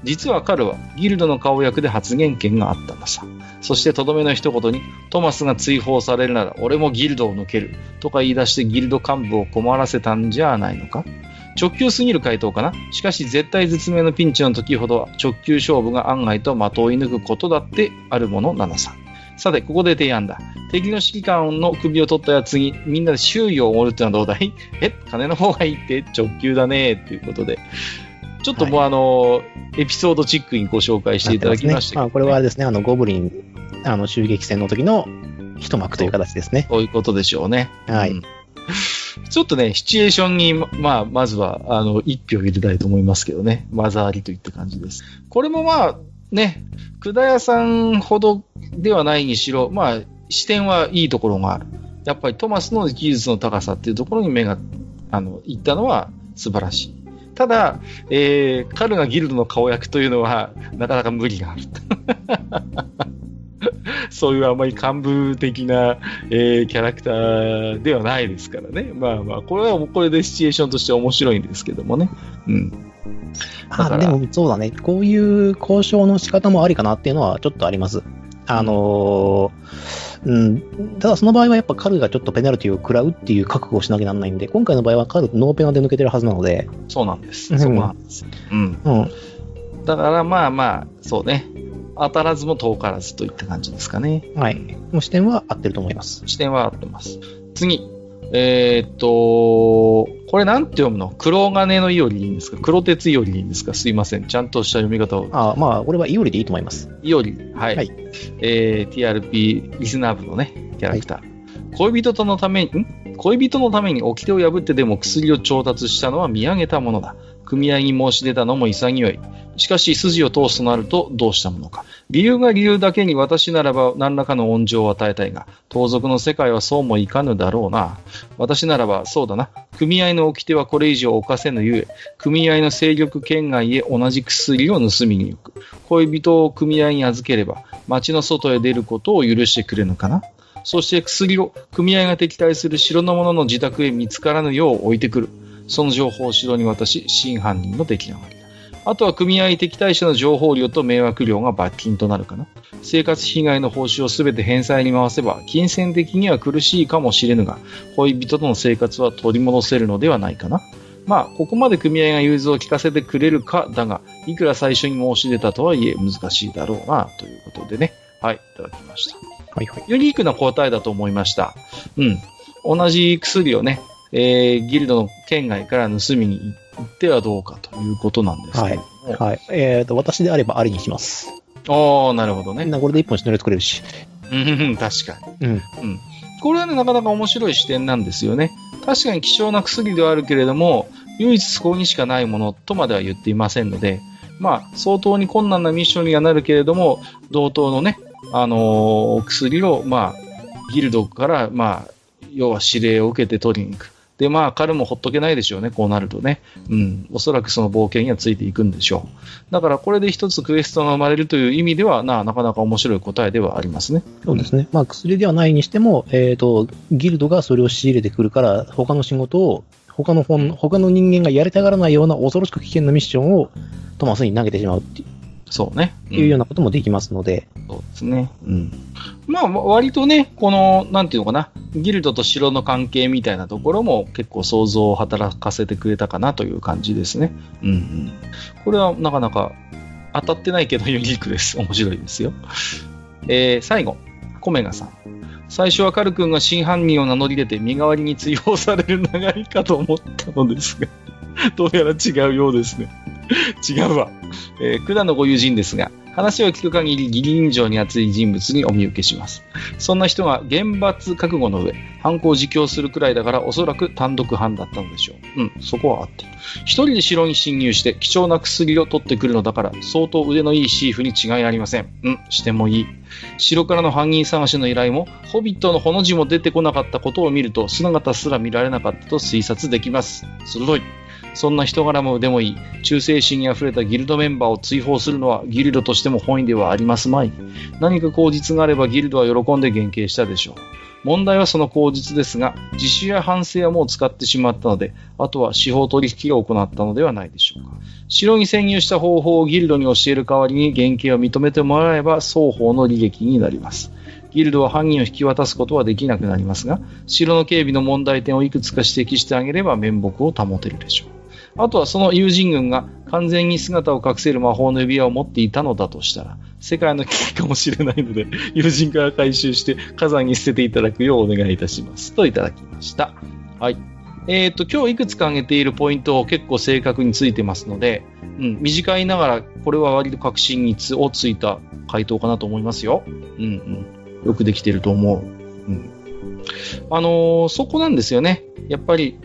実は彼はギルドの顔役で発言権があったんださ。そしてとどめの一言に、トマスが追放されるなら俺もギルドを抜ける。とか言い出してギルド幹部を困らせたんじゃないのか？直球すぎる回答かな？しかし絶対絶命のピンチの時ほどは直球勝負が案外と的を射抜くことだってあるものなのさ。さて、ここで提案だ。敵の指揮官の首を取ったやつにみんなで周囲を守るってのはどうだい？え、金の方がいいって？直球だねっていうことで。ちょっともうあの、はい、エピソードチックにご紹介していただきましたね、まあ、これはですね、あの、ゴブリン、あの、襲撃戦の時の一幕という形ですね。そういうことでしょうね。はい。うん、ちょっとね、シチュエーションに、まあ、まずは、あの、一票入れたいと思いますけどね。技ありといった感じです。これもまあ、ね、久田屋さんほどではないにしろ、まあ、視点はいいところがある。やっぱりトマスの技術の高さっていうところに目が、あの、いったのは素晴らしい。ただ、えー、彼がギルドの顔役というのは、なかなか無理がある。そういうあまり幹部的な、えー、キャラクターではないですからね。まあまあ、これはこれでシチュエーションとして面白いんですけどもね。うん。あ、でもそうだね。こういう交渉の仕方もありかなっていうのはちょっとあります。あのー、うん、ただその場合はやっぱ彼がちょっとペナルティを食らうっていう覚悟をしなきゃならないんで、今回の場合は彼ノーペナで抜けてるはずなので。そうなんです。そうなんです。うん。うん。だからまあまあ、そうね。当たらずも遠からずといった感じですかね。はい。もう視点は合ってると思います。視点は合ってます。次。えー、っと、これなんて読むの？黒金のいおりでいいんですか？黒鉄いおりでいいんですか？すいません。ちゃんとした読み方を。あまあ、俺はいおりでいいと思います。いおり。はい。はい、えー、TRP リスナー部のね、キャラクター。はい、恋人とのために、ん？恋人のために掟を破ってでも薬を調達したのは見上げたものだ。組合に申し出たのも潔い。しかし、筋を通すとなるとどうしたものか。理由が理由だけに私ならば何らかの恩情を与えたいが、盗賊の世界はそうもいかぬだろうな。私ならばそうだな。組合の掟はこれ以上犯せぬゆえ、組合の勢力圏外へ同じ薬を盗みに行く。恋人を組合に預ければ、町の外へ出ることを許してくれぬかな。そして薬を組合が敵対する城の者の自宅へ見つからぬよう置いてくる。その情報を城に渡し、真犯人の出来上がり。あとは組合敵対者の情報料と迷惑料が罰金となるかな。生活被害の報酬をすべて返済に回せば、金銭的には苦しいかもしれぬが、恋人との生活は取り戻せるのではないかな。まあ、ここまで組合が融通を聞かせてくれるかだが、いくら最初に申し出たとはいえ難しいだろうな、ということでね。はい、いただきました。はいはい。ユニークな答えだと思いました。うん。同じ薬をね、えー、ギルドの県外から盗みに行ってはどうかということなんですけどはい。はい。えっ、ー、と、私であればありにします。ああ、なるほどね。これで一本シナリオ作れるし。うん、確かに。うん。うん。これはね、なかなか面白い視点なんですよね。確かに希少な薬ではあるけれども、唯一そこにしかないものとまでは言っていませんので、まあ、相当に困難なミッションにはなるけれども、同等のね、あのー、薬を、まあ、ギルドから、まあ、要は指令を受けて取りに行く。で、まあ、彼もほっとけないでしょうね、こうなるとね。うん。おそらくその冒険にはついていくんでしょう。だから、これで一つクエストが生まれるという意味では、な、なかなか面白い答えではありますね。そうですね。まあ、薬ではないにしても、えっ、ー、と、ギルドがそれを仕入れてくるから、他の仕事を、他の本、他の人間がやりたがらないような恐ろしく危険なミッションをトマスに投げてしまうっていう。そうね。いうようなこともできますので。そうですね。うん。まあ、割とね、この、なんていうのかな、ギルドと城の関係みたいなところも結構想像を働かせてくれたかなという感じですね。うんうん。これはなかなか当たってないけどユニークです。面白いですよ。えー、最後、コメガさん。最初はカル君が真犯人を名乗り出て身代わりに追放される流れかと思ったのですが、どうやら違うようですね。違うわ。えー、管のご友人ですが、話を聞く限り義理人情に熱い人物にお見受けします。そんな人が厳罰覚悟の上、犯行を自供するくらいだからおそらく単独犯だったのでしょう。うん、そこはあってる。一人で城に侵入して貴重な薬を取ってくるのだから相当腕のいいシーフに違いありません。うん、してもいい。城からの犯人探しの依頼も、ホビットのほの字も出てこなかったことを見ると、姿すら見られなかったと推察できます。鋭い。そんな人柄も腕もいい、忠誠心にあふれたギルドメンバーを追放するのはギルドとしても本意ではありますまい。何か口実があればギルドは喜んで減刑したでしょう。問題はその口実ですが、自首や反省はもう使ってしまったので、あとは司法取引を行ったのではないでしょうか。城に潜入した方法をギルドに教える代わりに減刑を認めてもらえば双方の利益になります。ギルドは犯人を引き渡すことはできなくなりますが、城の警備の問題点をいくつか指摘してあげれば面目を保てるでしょう。あとはその友人軍が完全に姿を隠せる魔法の指輪を持っていたのだとしたら、世界の危機かもしれないので、友人から回収して火山に捨てていただくようお願いいたします。といただきました。はい。えっ、ー、と、今日いくつか挙げているポイントを結構正確についてますので、うん、短いながら、これは割と確信につをついた回答かなと思いますよ。うんうん。よくできてると思う。うん。あのー、そこなんですよね。やっぱり、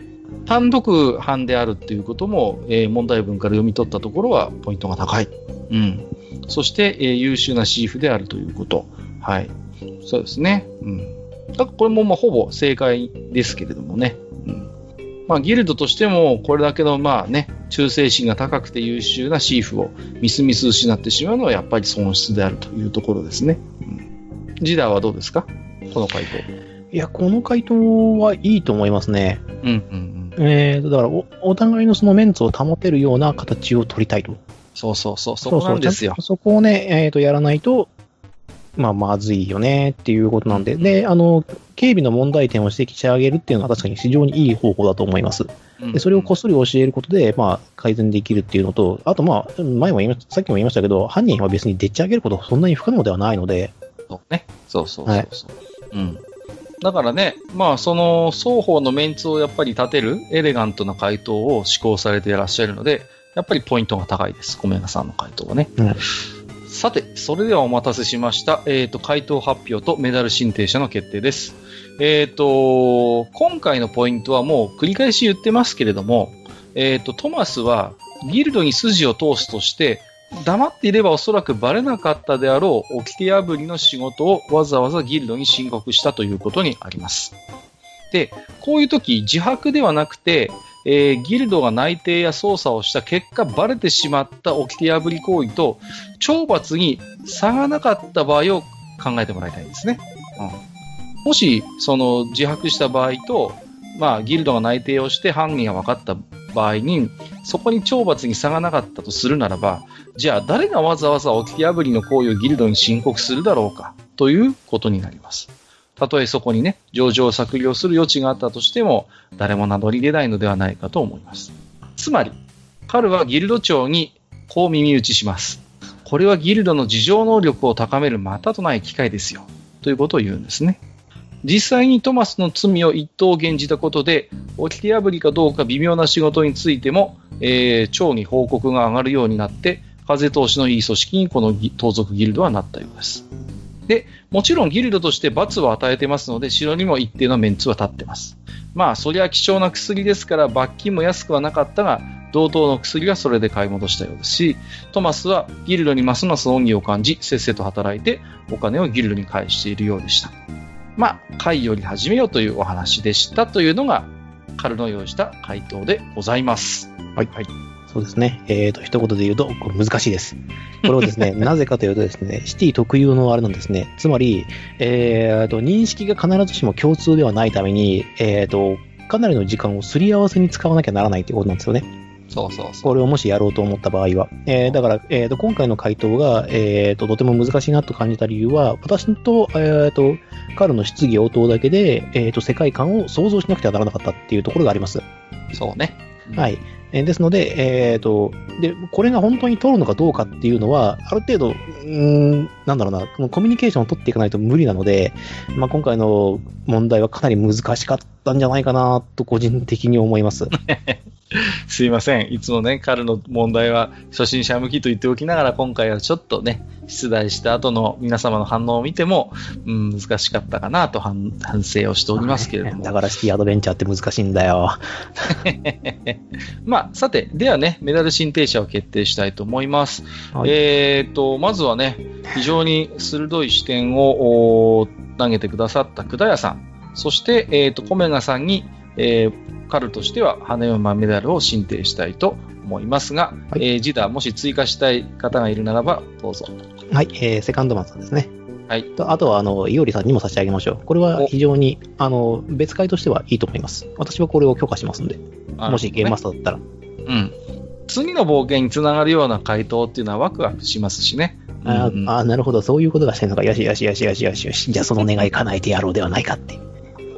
単独犯であるっていうことも、えー、問題文から読み取ったところはポイントが高い。うん。そして、えー、優秀なシーフであるということ。はい。そうですね。うん。だからこれもまあほぼ正解ですけれどもね。うん。まあギルドとしてもこれだけのまあね、忠誠心が高くて優秀なシーフをみすみす失ってしまうのはやっぱり損失であるというところですね。うん。ジダーはどうですか？この回答。いや、この回答はいいと思いますね。うんうんうん。えー、だからお、お互いのそのメンツを保てるような形を取りたいと。そうそうそう、そこなんですよ。そこをね、えっ、ー、と、やらないと、まあ、まずいよねっていうことなんで、で、あの、警備の問題点を指摘してあげるっていうのは確かに非常にいい方法だと思います。でそれをこっそり教えることで、まあ、改善できるっていうのと、あと、まあ、前も言いました、さっきも言いましたけど、犯人は別にでっち上げることそんなに不可能ではないので。ね。そうそうそうそう。はい、うん。だからね、まあ、その双方のメンツをやっぱり立てるエレガントな回答を施行されていらっしゃるので、やっぱりポイントが高いです、米田さんの回答はね。うん、さて、それではお待たせしました。えっ、ー、と、回答発表とメダル申請者の決定です。えっ、ー、と、今回のポイントはもう繰り返し言ってますけれども、えっ、ー、と、トマスはギルドに筋を通すとして、黙っていればおそらくバレなかったであろう掟破りの仕事をわざわざギルドに申告したということにあります。で、こういう時自白ではなくて、えー、ギルドが内定や捜査をした結果バレてしまった掟破り行為と懲罰に差がなかった場合を考えてもらいたいんですね。うん、もし、その自白した場合と、まあ、ギルドが内定をして犯人が分かった場合に、そこに懲罰に差がなかったとするならば、じゃあ誰がわざわざ掟破りの行為をギルドに申告するだろうかということになります。たとえそこにね、上場削量する余地があったとしても、誰も名乗り出ないのではないかと思います。つまり、彼はギルド長にこう耳打ちします。これはギルドの自浄能力を高めるまたとない機会ですよ。ということを言うんですね。実際にトマスの罪を一等減じたことで、掟破りかどうか微妙な仕事についても、えー、長に報告が上がるようになって、風通しのいい組織にこの盗賊ギルドはなったようです。で、もちろんギルドとして罰を与えてますので、城にも一定のメンツは立ってます。まあ、そりゃ貴重な薬ですから罰金も安くはなかったが、同等の薬はそれで買い戻したようですし、トマスはギルドにますます恩義を感じ、せっせと働いてお金をギルドに返しているようでした。まあ、会より始めようというお話でしたというのが、彼の用意した回答でございます。はい。はい。そうですね。えっ、ー、と、一言で言うと、これ難しいです。これをですね、なぜかというとですね、シティ特有のあれなんですね。つまり、えっ、ー、と、認識が必ずしも共通ではないために、えっ、ー、と、かなりの時間をすり合わせに使わなきゃならないということなんですよね。そうそう。これをもしやろうと思った場合は。えー、だから、えーと、今回の回答が、えーと、とても難しいなと感じた理由は、私と、えーと、彼の質疑応答だけで、えーと、世界観を想像しなくてはならなかったっていうところがあります。そうね。はい。えー、ですので、えっ、ー、と、で、これが本当に取るのかどうかっていうのは、ある程度、うん、なんだろうな、コミュニケーションを取っていかないと無理なので、まあ、今回の問題はかなり難しかっったんじゃないかなと個人的に思います。すいません。いつもね、彼の問題は初心者向きと言っておきながら、今回はちょっとね、出題した後の皆様の反応を見ても、うん、難しかったかなと反省をしておりますけれども。だからシティアドベンチャーって難しいんだよ。まあ、さて、ではね、メダル申請者を決定したいと思います。はい、えっ、ー、と、まずはね、非常に鋭い視点を投げてくださった久田屋さん、そして、えっ、ー、と、コメガさんに、えー、カルとしては花嫁メダルを申請したいと思いますが、はい、えー、ジダもし追加したい方がいるならば、どうぞ。はい、えー、セカンドマンさんですね。はい。とあとは、あの、いおりさんにも差し上げましょう。これは非常に、あの、別会としてはいいと思います。私はこれを許可しますんで。ね、もしゲームマスターだったら。うん。次の冒険につながるような回答っていうのはワクワクしますしね。あ、うん、あ、なるほど。そういうことがしてるのか。よしよしよしよしよしよし。じゃあその願い叶えてやろうではないかって。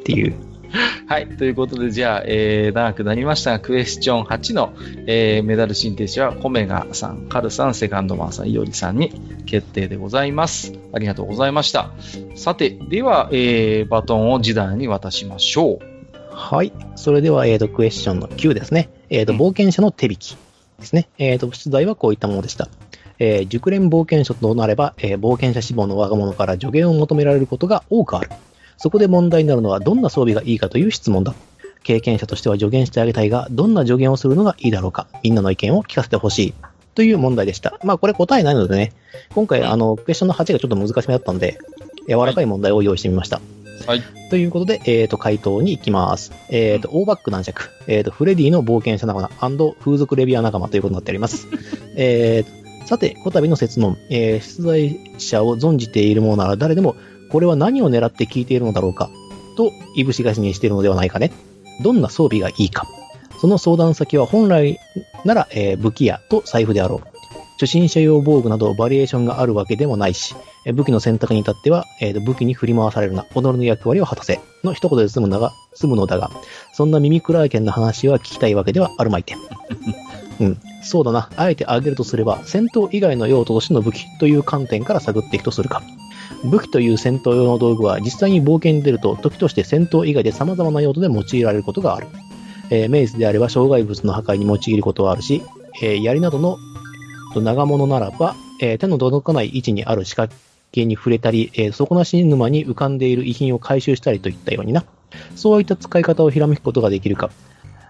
っていう。はい。ということで、じゃあ、えー、長くなりましたが、クエスチョン8の、えー、メダル申請者は、コメガさん、カルさん、セカンドマンさん、イオリさんに決定でございます。ありがとうございました。さて、では、えー、バトンを時代に渡しましょう。はい。それでは、えっ、ー、と、クエスチョンの9ですね。えっ、ー、と、冒険者の手引きですね。えっ、ー、と、出題はこういったものでした。えー、熟練冒険者となれば、えー、冒険者志望の若者から助言を求められることが多くある。そこで問題になるのはどんな装備がいいかという質問だ。経験者としては助言してあげたいが、どんな助言をするのがいいだろうか。みんなの意見を聞かせてほしい。という問題でした。まあこれ答えないのでね、今回あの、クエスチョンの8がちょっと難しめだったんで、柔らかい問題を用意してみました。はい。ということで、えっ、ー、と、回答に行きます。えっ、ー、と、オーバック男爵、えっ、ー、と、フレディの冒険者仲間風俗レビア仲間ということになっております。えー、さて、こたびの説問、えー、出題者を存じているものなら誰でも、これは何を狙って聞いているのだろうか？と、いぶしがしにしているのではないかね？どんな装備がいいか？その相談先は本来なら、えー、武器屋と財布であろう。初心者用防具などバリエーションがあるわけでもないし、武器の選択に至っては、えー、武器に振り回されるな、己の役割を果たせ、の一言で済むのが、済むのだが、そんな耳くらい剣の話は聞きたいわけではあるまいて。うん。そうだな。あえて挙げるとすれば、戦闘以外の用途としての武器という観点から探っていくとするか。武器という戦闘用の道具は実際に冒険に出ると時として戦闘以外で様々な用途で用いられることがある。えー、メイズであれば障害物の破壊に用いることはあるし、えー、槍などの長物ならば、えー、手の届かない位置にある仕掛けに触れたり、えー、底なし沼に浮かんでいる遺品を回収したりといったようにな。そういった使い方をひらめくことができるか。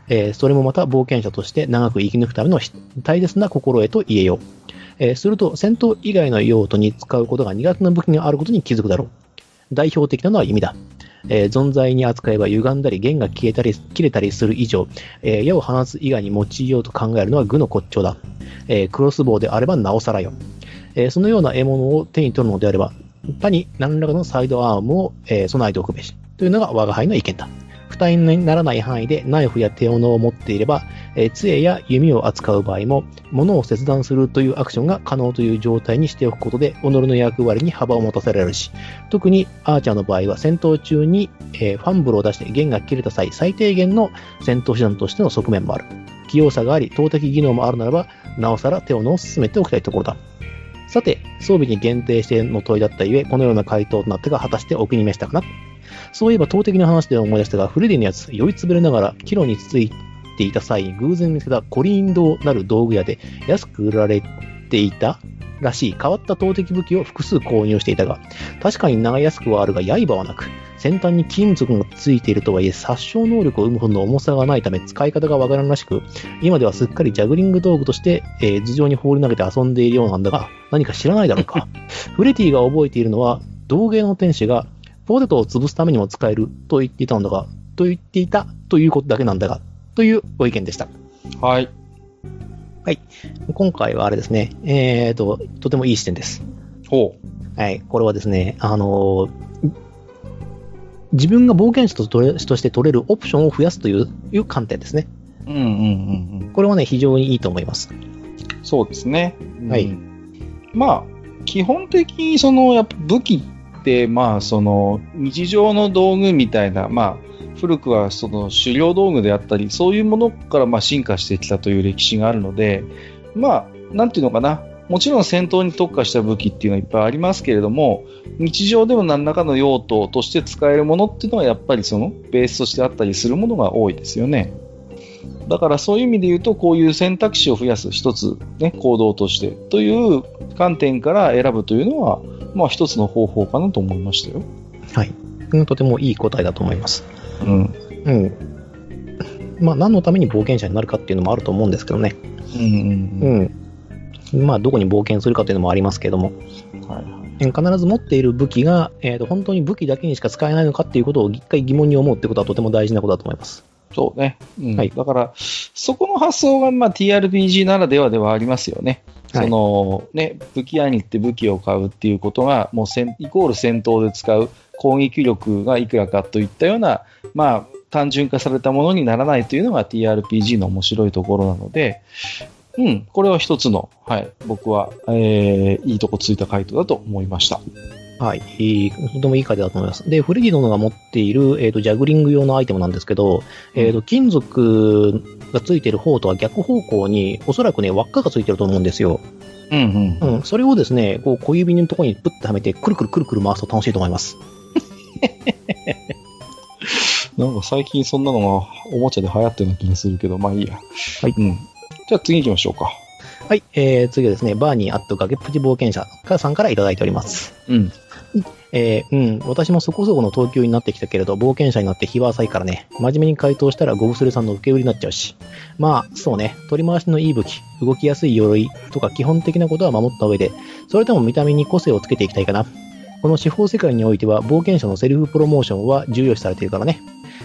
え、それもまた冒険者として長く生き抜くための大切な心得と言えよう。えー、すると、戦闘以外の用途に使うことが苦手な武器があることに気づくだろう。代表的なのは弓だ。えー、存在に扱えば歪んだり弦が消えたり切れたりする以上、えー、矢を放つ以外に用いようと考えるのは愚の骨頂だ。えー、クロスボウであればなおさらよ。えそのような獲物を手に取るのであれば、他に何らかのサイドアームを、え備えておくべし。というのが我が輩の意見だ。負担にならない範囲でナイフや手斧を持っていれば、え、杖や弓を扱う場合も、物を切断するというアクションが可能という状態にしておくことで、己の役割に幅を持たせられるし、特にアーチャーの場合は戦闘中に、え、ファンブルを出して弦が切れた際、最低限の戦闘手段としての側面もある。器用さがあり、投擲技能もあるならば、なおさら手斧を進めておきたいところだ。さて、装備に限定しての問いだったゆえ、このような回答となってが、果たしてお気に召したかなそういえば、投擲の話で思い出したが、フレディのやつ、酔いつぶれながら、帰路についていた際に、偶然見つけたコリンドなる道具屋で安く売られていたらしい変わった投擲武器を複数購入していたが、確かに長安くはあるが刃はなく、先端に金属がついているとはいえ殺傷能力を生むほどの重さがないため使い方がわからんらしく、今ではすっかりジャグリング道具として、えー、頭上に放り投げて遊んでいるようなんだが、何か知らないだろうか？フレティが覚えているのは、道芸の天使がポテトを潰すためにも使えると言っていたんだが、と言っていたということだけなんだが、というご意見でした。はい。はい。今回はあれですね、えーと、とてもいい視点です。ほう。はい。これはですね、あの自分が冒険者ととして取れるオプションを増やすといういう観点ですね。うんうんうんうん。これはね、非常にいいと思います。そうですね。はい。まあ、基本的にその、やっぱ武器って、まあ、その、日常の道具みたいな、まあ、古くはその狩猟道具であったり、そういうものからま進化してきたという歴史があるので、まあ、なんていうのかな、もちろん戦闘に特化した武器っていうのはいっぱいありますけれども、日常でも何らかの用途として使えるものっていうのはやっぱりそのベースとしてあったりするものが多いですよね。だからそういう意味で言うと、こういう選択肢を増やす一つ、ね、行動としてという観点から選ぶというのは、まあ一つの方法かなと思いましたよ。はい。とてもいい答えだと思います。うん。うん。まあ何のために冒険者になるかっていうのもあると思うんですけどね。うん、うん、うん。まあどこに冒険するかというのもありますけども。はい。必ず持っている武器が、えーと、本当に武器だけにしか使えないのかっていうことを一回疑問に思うってことはとても大事なことだと思います。そうね。うん、はい。だから、そこの発想が、まあ、TRPG ならではではありますよね。はい、その、ね、武器屋に行って武器を買うっていうことが、もうイコール戦闘で使う攻撃力がいくらかといったような、まあ、単純化されたものにならないというのが TRPG の面白いところなので、うん、これは一つの、はい、僕は、えー、いいとこついた回答だと思いました。はい、いい、とてもいい回答だと思います。で、フレディ殿が持っている、えっ、ー、と、ジャグリング用のアイテムなんですけど、えっ、ー、と、金属がついてる方とは逆方向に、おそらくね、輪っかがついてると思うんですよ。うんうん。うん、それをですね、こう、小指のところにプッてはめて、くるくるくるくる回すと楽しいと思います。なんか最近そんなのがおもちゃで流行ってるような気がするけど、まあいいや。はい。うん。じゃあ次行きましょうか。はい、えー、次はですね、バーニーアット崖っぷち冒険者さんからいただいております。うん。えー、うん、私もそこそこの東京になってきたけれど、冒険者になって日は浅いからね、真面目に回答したらゴブスレさんの受け売りになっちゃうし。まあ、そうね、取り回しのいい武器、動きやすい鎧とか基本的なことは守った上で、それとも見た目に個性をつけていきたいかな。この司法世界においては、冒険者のセルフプロモーションは重要視されているからね。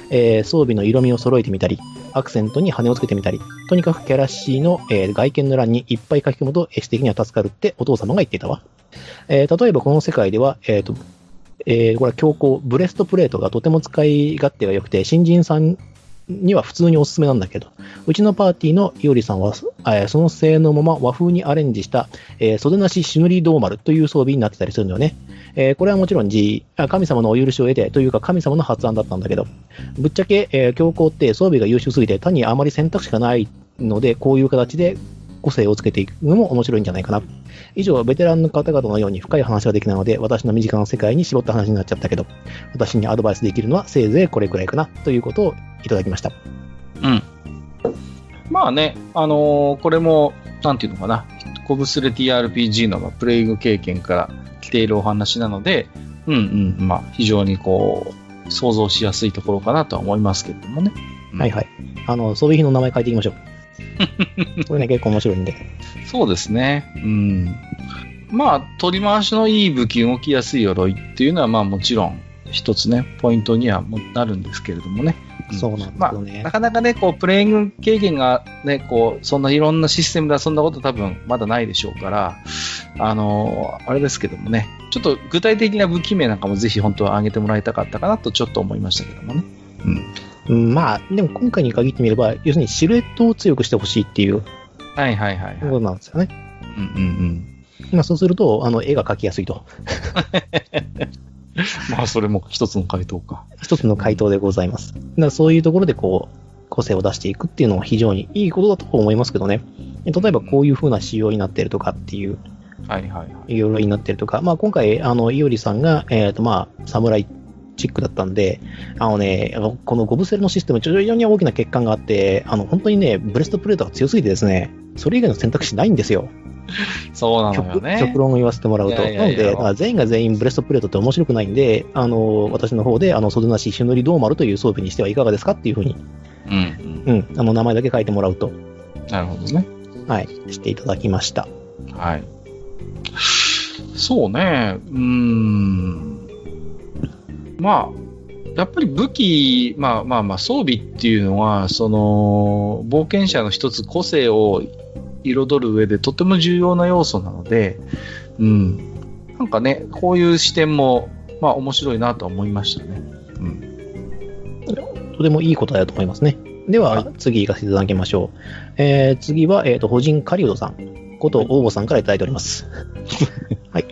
えー、装備の色味を揃えてみたり、アクセントに羽をつけてみたり、とにかくキャラシーの、えー、外見の欄にいっぱい書き込むと絵師的には助かるってお父様が言っていたわ。えー、例えばこの世界では、えっ、と、えー、これは強行、ブレストプレートがとても使い勝手が良くて、新人さんには普通におすすめなんだけど、うちのパーティーのいおりさんは、え、その性のまま和風にアレンジした、えー、袖なしシヌリドーマルという装備になってたりするんだよね。えー、これはもちろん G、神様のお許しを得て、というか神様の発案だったんだけど、ぶっちゃけ、えー、強行って装備が優秀すぎて、他にあまり選択肢がないので、こういう形で個性をつけていくのも面白いんじゃないかな。以上、ベテランの方々のように深い話ができないので、私の身近な世界に絞った話になっちゃったけど、私にアドバイスできるのはせいぜいこれくらいかな、ということをいただきました。うん。まあね、あのー、これも、なんていうのかな、コブスレ TRPG のプレイング経験から来ているお話なので、うんうん、まあ、非常にこう、想像しやすいところかなとは思いますけれどもね。うん、はいはい。あの、装備品の名前書いていきましょう。これね、結構面白いんで。そうですね。うん。まあ、取り回しのいい武器、動きやすい鎧っていうのは、まあもちろん、一つね、ポイントにはなるんですけれどもね。そうなんですよね、まあ。なかなかね、こう、プレイング経験がね、こう、そんないろんなシステムで遊んだこと多分まだないでしょうから、あのー、あれですけどもね、ちょっと具体的な武器名なんかもぜひ本当は上げてもらいたかったかなとちょっと思いましたけどもね。うん。まあ、でも今回に限ってみれば、要するにシルエットを強くしてほしいっていう、はいはいはい、はい。ことなんですよね。うんうんうん。まあそうすると、あの、絵が描きやすいと。まあ、それも一つの回答か。一つの回答でございます。だからそういうところでこう、個性を出していくっていうのは非常にいいことだと思いますけどね。例えばこういう風な仕様になってるとかっていう、はいはいはい。いろいろになってるとか、まあ今回、あの、いおりさんが、えっ、ー、とまあ、侍チックだったんで、あのね、このゴブセルのシステム、非常に大きな欠陥があって、あの、本当にね、ブレストプレートが強すぎてですね、それ以外の選択肢ないんですよ。そうなのよね。極論を言わせてもらうと。なので、全員が全員ブレストプレートって面白くないんで、あの、私の方で、あの、袖なしシュヌリドーマルという装備にしてはいかがですかっていうふうに、うん、うん。あの、名前だけ書いてもらうと。なるほどね。はい、していただきました。はい。そうね、うーん。まあ、やっぱり武器、まあまあまあ装備っていうのは、その、冒険者の一つ個性を彩る上でとても重要な要素なので、うん。なんかね、こういう視点も、まあ面白いなと思いましたね。うん。とてもいい答えだと思いますね。では、はい、次行かせていただきましょう。えー、次は、えっ、ー、と、法人カリウドさんこと大母さんからいただいております。はい。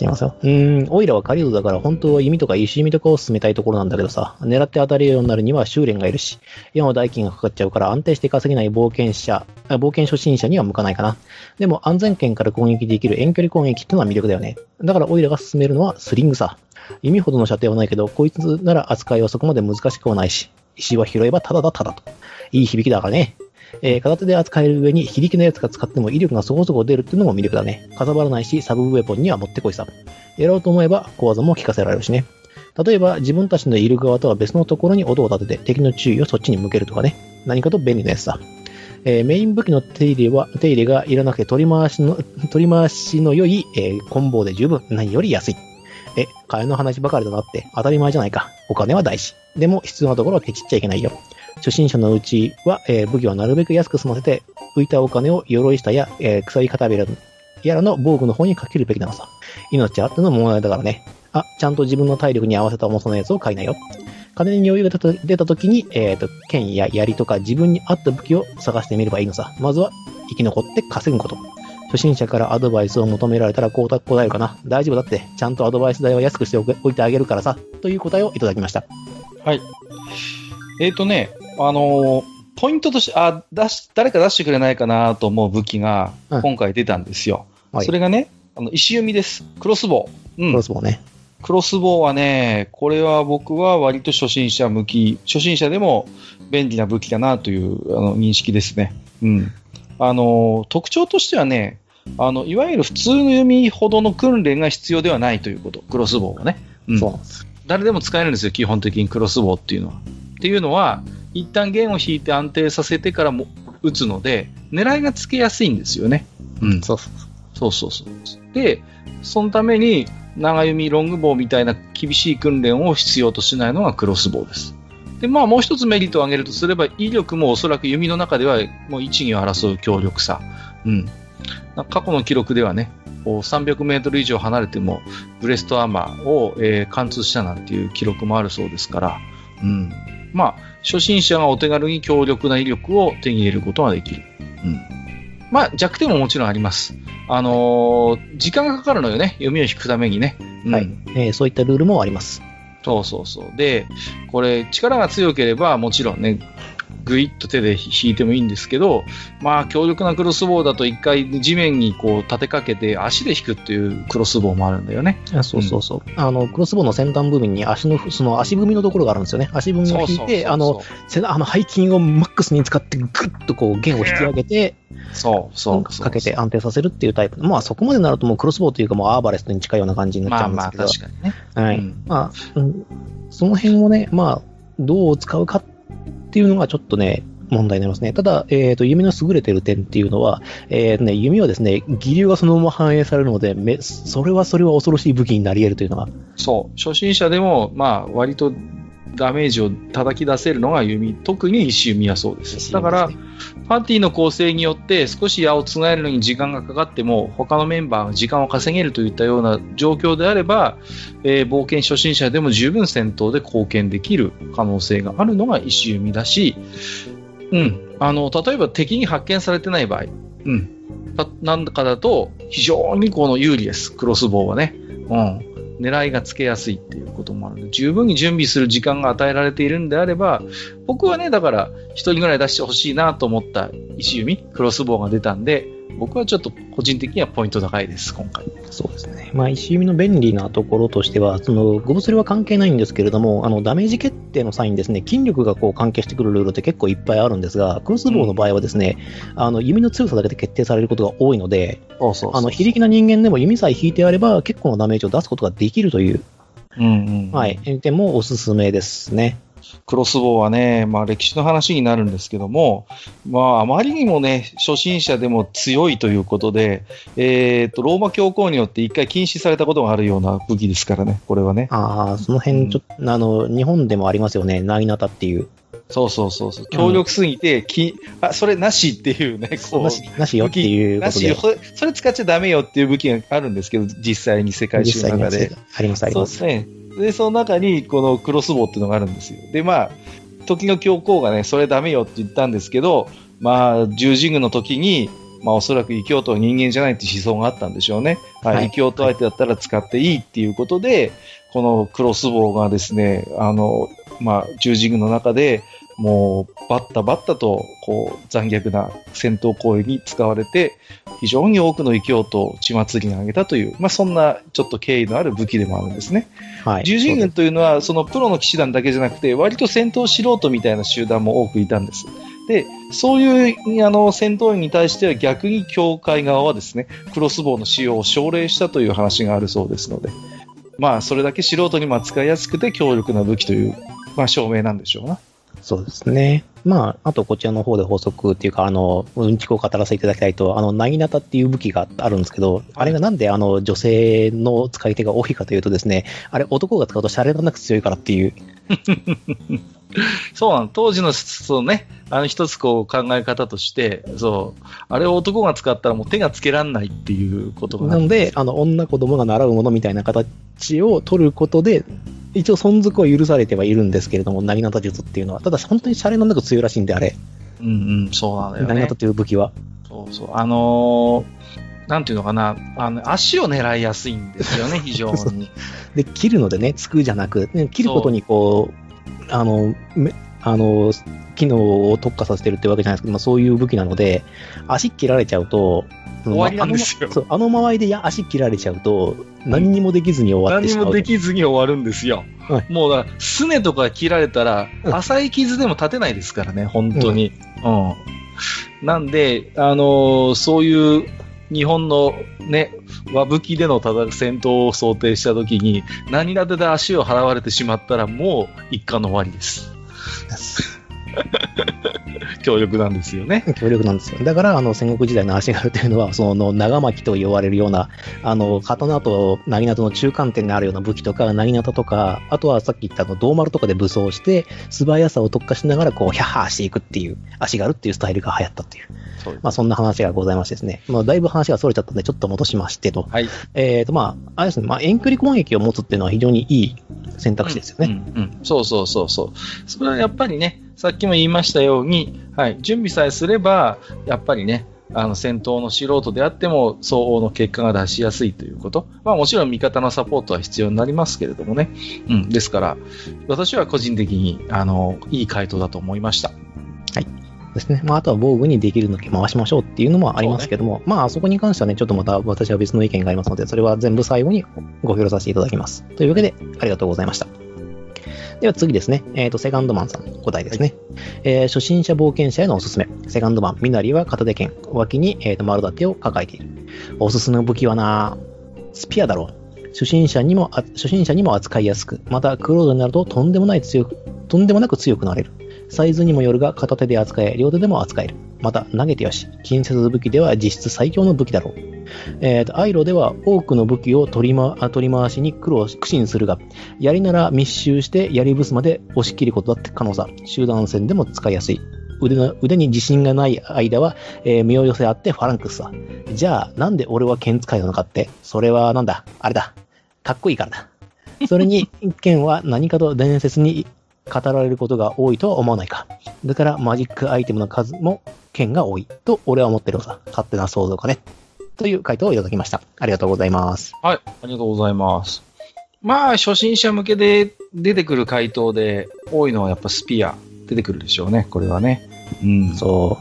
違いますよ。うん、オイラは狩人だから本当は弓とか石弓とかを進めたいところなんだけどさ、狙って当たるようになるには修練がいるし、矢の代金がかかっちゃうから安定して稼げない冒険者、冒険初心者には向かないかな。でも安全圏から攻撃できる遠距離攻撃ってのは魅力だよね。だからオイラが進めるのはスリングさ。弓ほどの射程はないけど、こいつなら扱いはそこまで難しくはないし、石は拾えばただだただと。いい響きだからね。えー、片手で扱える上に、非力のやつが使っても威力がそこそこ出るっていうのも魅力だね。かさばらないし、サブウェポンにはもってこいさ。やろうと思えば、小技も効かせられるしね。例えば、自分たちのいる側とは別のところに音を立てて、敵の注意をそっちに向けるとかね。何かと便利なやつさ。えー、メイン武器の手入れは、手入れがいらなくて取り回しの、取り回しの良い、えー、コンボで十分、何より安い。え、金の話ばかりだなって当たり前じゃないか。お金は大事。でも必要なところはケチっちゃいけないよ。初心者のうちは、えー、武器はなるべく安く済ませて、浮いたお金を鎧下や、えー、鎖片べらやらの防具の方にかけるべきなのさ。命あっての問題だからね。あ、ちゃんと自分の体力に合わせた重さのやつを買いなよ。金に余裕が出た時に、えっ、ー、と、剣や槍とか自分に合った武器を探してみればいいのさ。まずは、生き残って稼ぐこと。初心者からアドバイスを求められたらこう答えるかな。大丈夫だって。ちゃんとアドバイス代は安くしておいてあげるからさ。という答えをいただきました。はい。えっ、ー、とね、あのー、ポイントとして、あ、出し、誰か出してくれないかなと思う武器が、今回出たんですよ。うんはい、それがね、あの、石弓です。クロスボウ。うん。クロスボウね。クロスボウはね、これは僕は割と初心者向き、初心者でも便利な武器だなというあの認識ですね。うん。あの、特徴としてはね、あの、いわゆる普通の弓ほどの訓練が必要ではないということ。クロスボウはね。うん。そうなんです。誰でも使えるんですよ、基本的にクロスボウっていうのは。っていうのは、一旦弦を引いて安定させてからも打つので、狙いがつけやすいんですよね。うん、そうそうそうそう。で、そのために、長弓ロングボウみたいな厳しい訓練を必要としないのがクロスボウです。で、まあもう一つメリットを挙げるとすれば、威力もおそらく弓の中ではもう一二を争う強力さ。うん。過去の記録ではね、300メートル以上離れてもブレストアーマーを、えー、貫通したなんていう記録もあるそうですから、うん。まあ、初心者がお手軽に強力な威力を手に入れることができる。うん。まあ、弱点ももちろんあります。あのー、時間がかかるのよね。読みを引くためにね。うん、はい、えー、そういったルールもあります。そうそうそう。で、これ、力が強ければ、もちろんね、ぐいっと手で引いてもいいんですけど、まあ、強力なクロスボウだと一回地面にこう立てかけて足で引くっていうクロスボウもあるんだよね。そうそうそう。うん、あの、クロスボウの先端部分に足の、その足踏みのところがあるんですよね。足踏みを引いて、あの、あの背筋をマックスに使ってぐっとこう弦を引き上げて、そうそうかけて安定させるっていうタイプ。まあそこまでなるともうクロスボウというかもうアーバレストに近いような感じになっちゃうんですけど。まあまあ確かにね。はい。うん、まあ、うん、その辺をね、まあ、どう使うかっていうのがちょっとね、問題になりますね。ただ、えっ、ー、と、弓の優れてる点っていうのは、えっ、ー、とね、弓はですね、技流がそのまま反映されるので、めそれはそれは恐ろしい武器になり得るというのは。そう。初心者でも、まあ、割とダメージを叩き出せるのが弓、特に石弓はそうです。だから、パーティーの構成によって少し矢をつがえるのに時間がかかっても、他のメンバーが時間を稼げるといったような状況であれば、えー、冒険初心者でも十分戦闘で貢献できる可能性があるのが石弓だし、うん。あの、例えば敵に発見されてない場合、うん。なんかだと、非常にこの有利です。クロスボウはね。うん。狙いがつけやすいっていうこともあるので、十分に準備する時間が与えられているんであれば、僕はね、だから、1人ぐらい出してほしいなと思った石弓、クロスボウが出たんで、僕はちょっと個人的にはポイント高いです、今回。そうですね。まあ、石弓の便利なところとしては、その、ゴブスレは関係ないんですけれども、あの、ダメージ決定の際にですね、筋力がこう関係してくるルールって結構いっぱいあるんですが、クロスボウの場合はですね、うん、あの、弓の強さだけで決定されることが多いので、そうそうあの、非力な人間でも弓さえ引いてあれば、結構なダメージを出すことができるという、うんうん、はい、点もおすすめですね。クロスボウはね、まあ歴史の話になるんですけども、まああまりにもね、初心者でも強いということで、えっ、ー、と、ローマ教皇によって一回禁止されたことがあるような武器ですからね、これはね。ああ、その辺ちょっと、うん、あの、日本でもありますよね、ナイナタっていう。そうそうそうそう。強力すぎて、き、あ、それなしっていうね、こう。なし、なしよっていう。なしよ。それ使っちゃダメよっていう武器があるんですけど、実際に世界中の中で。あります、あります。そうですね。で、その中にこのクロスボウっていうのがあるんですよ。で、まあ、時の教皇がね、それダメよって言ったんですけど、まあ、十字軍の時に、まあおそらく異教徒は人間じゃないって思想があったんでしょうね。はい、異教徒相手だったら使っていいっていうことで、このクロスボウがですね、あの、まあ、十字軍の中で、もう、バッタバッタと、こう、残虐な戦闘行為に使われて、非常に多くの異教徒を血祭りに挙げたという、まあ、そんなちょっと敬意のある武器でもあるんですね。はい。十字軍というのは、そのプロの騎士団だけじゃなくて、割と戦闘素人みたいな集団も多くいたんです。で、そういうあの戦闘員に対しては逆に教会側はですね、クロスボウの使用を奨励したという話があるそうですので、まあ、それだけ素人にも扱いやすくて強力な武器という、まあ、証明なんでしょうな。そうですね。まあ、あとこちらの方で法則っていうか、あの、うんちくを語らせていただきたいと、あの、なぎなたっていう武器があるんですけど、あれがなんであの、女性の使い手が多いかというとですね、あれ男が使うとシャレがなく強いからっていう。そうなの。当時の、そうね、あの一つこう考え方として、そう、あれを男が使ったらもう手がつけらんないっていうことがなので、あの、女子供が習うものみたいな形を取ることで、一応存続は許されてはいるんですけれども、なぎなた術っていうのは。ただ、本当にシャレのなく強いらしいんで、あれ。うんうん、そうなんだよね。なぎなたという武器は。そうそう。あのー、なんていうのかな、あの、足を狙いやすいんですよね、非常に。で、切るのでね、つくじゃなく、ね、切ることにこう、あの、めあの、機能を特化させてるってわけじゃないですけど、まあ、そういう武器なので、足切られちゃうと、終わりなんですよ。そう、あの間合いでや足切られちゃうと、何にもできずに終わってしまう。何もできずに終わるんですよ。はい、もうだ、すねとか切られたら、浅い傷でも立てないですからね、本当に。うん。うん、なんで、あのー、そういう日本のね、和武器での戦闘を想定した時に、何立てで足を払われてしまったら、もう一家の終わりです。強力なんですよね。強力なんですよ。だから、あの、戦国時代の足軽というのは、その、長巻と言われるような、あの、刀と薙刀の中間点にあるような武器とか、薙刀とか、あとはさっき言ったの、銅丸とかで武装して、素早さを特化しながら、こう、ヒャッハーしていくっていう、足軽っていうスタイルが流行ったっていう。そうまあ、そんな話がございましてですね。まあ、だいぶ話が逸れちゃったんで、ちょっと戻しましてと。はい。えっ、ー、と、まあ、あれですね、まあ、遠距離攻撃を持つっていうのは非常にいい選択肢ですよね。うん、うん、うん、そうそうそうそう。それはやっぱりね、さっきも言いましたように、はい、準備さえすれば、やっぱりね、あの戦闘の素人であっても相応の結果が出しやすいということ。まあもちろん味方のサポートは必要になりますけれどもね。うん。ですから、私は個人的に、あの、いい回答だと思いました。はい。ですね。まあ、あとは防具にできるのけ回しましょうっていうのもありますけども、ね、まあ、そこに関してはね、ちょっとまた私は別の意見がありますので、それは全部最後にご披露させていただきます。というわけで、ありがとうございました。では次ですね。えっ、ー、と、セカンドマンさん、答えですね。えー、初心者冒険者へのおすすめ。セカンドマン、みなりは片手剣、脇に、えーと、丸盾を抱えている。おすすめの武器はなスピアだろう。初心者にも、初心者にも扱いやすく、またクロードになるととんでもない強く、とんでもなく強くなれる。サイズにもよるが片手で扱え、両手でも扱える。また投げてよし。近接武器では実質最強の武器だろう。えーと、アイロでは多くの武器を取り,、ま、取り回しに苦労苦心するが、槍なら密集して槍ブスまで押し切ることだって可能さ。集団戦でも使いやすい。腕の腕に自信がない間は、えー、身を寄せ合ってファランクスは。じゃあ、なんで俺は剣使いなのかって、それはなんだ、あれだ。かっこいいからだ。それに、剣は何かと伝説に語られることが多いとは思わないか。だから、マジックアイテムの数も剣が多いと俺は思ってるさ。勝手な想像かね。という回答をいただきました。ありがとうございます。はい、ありがとうございます。まあ、初心者向けで出てくる回答で多いのはやっぱスピア出てくるでしょうね、これはね。うん。そ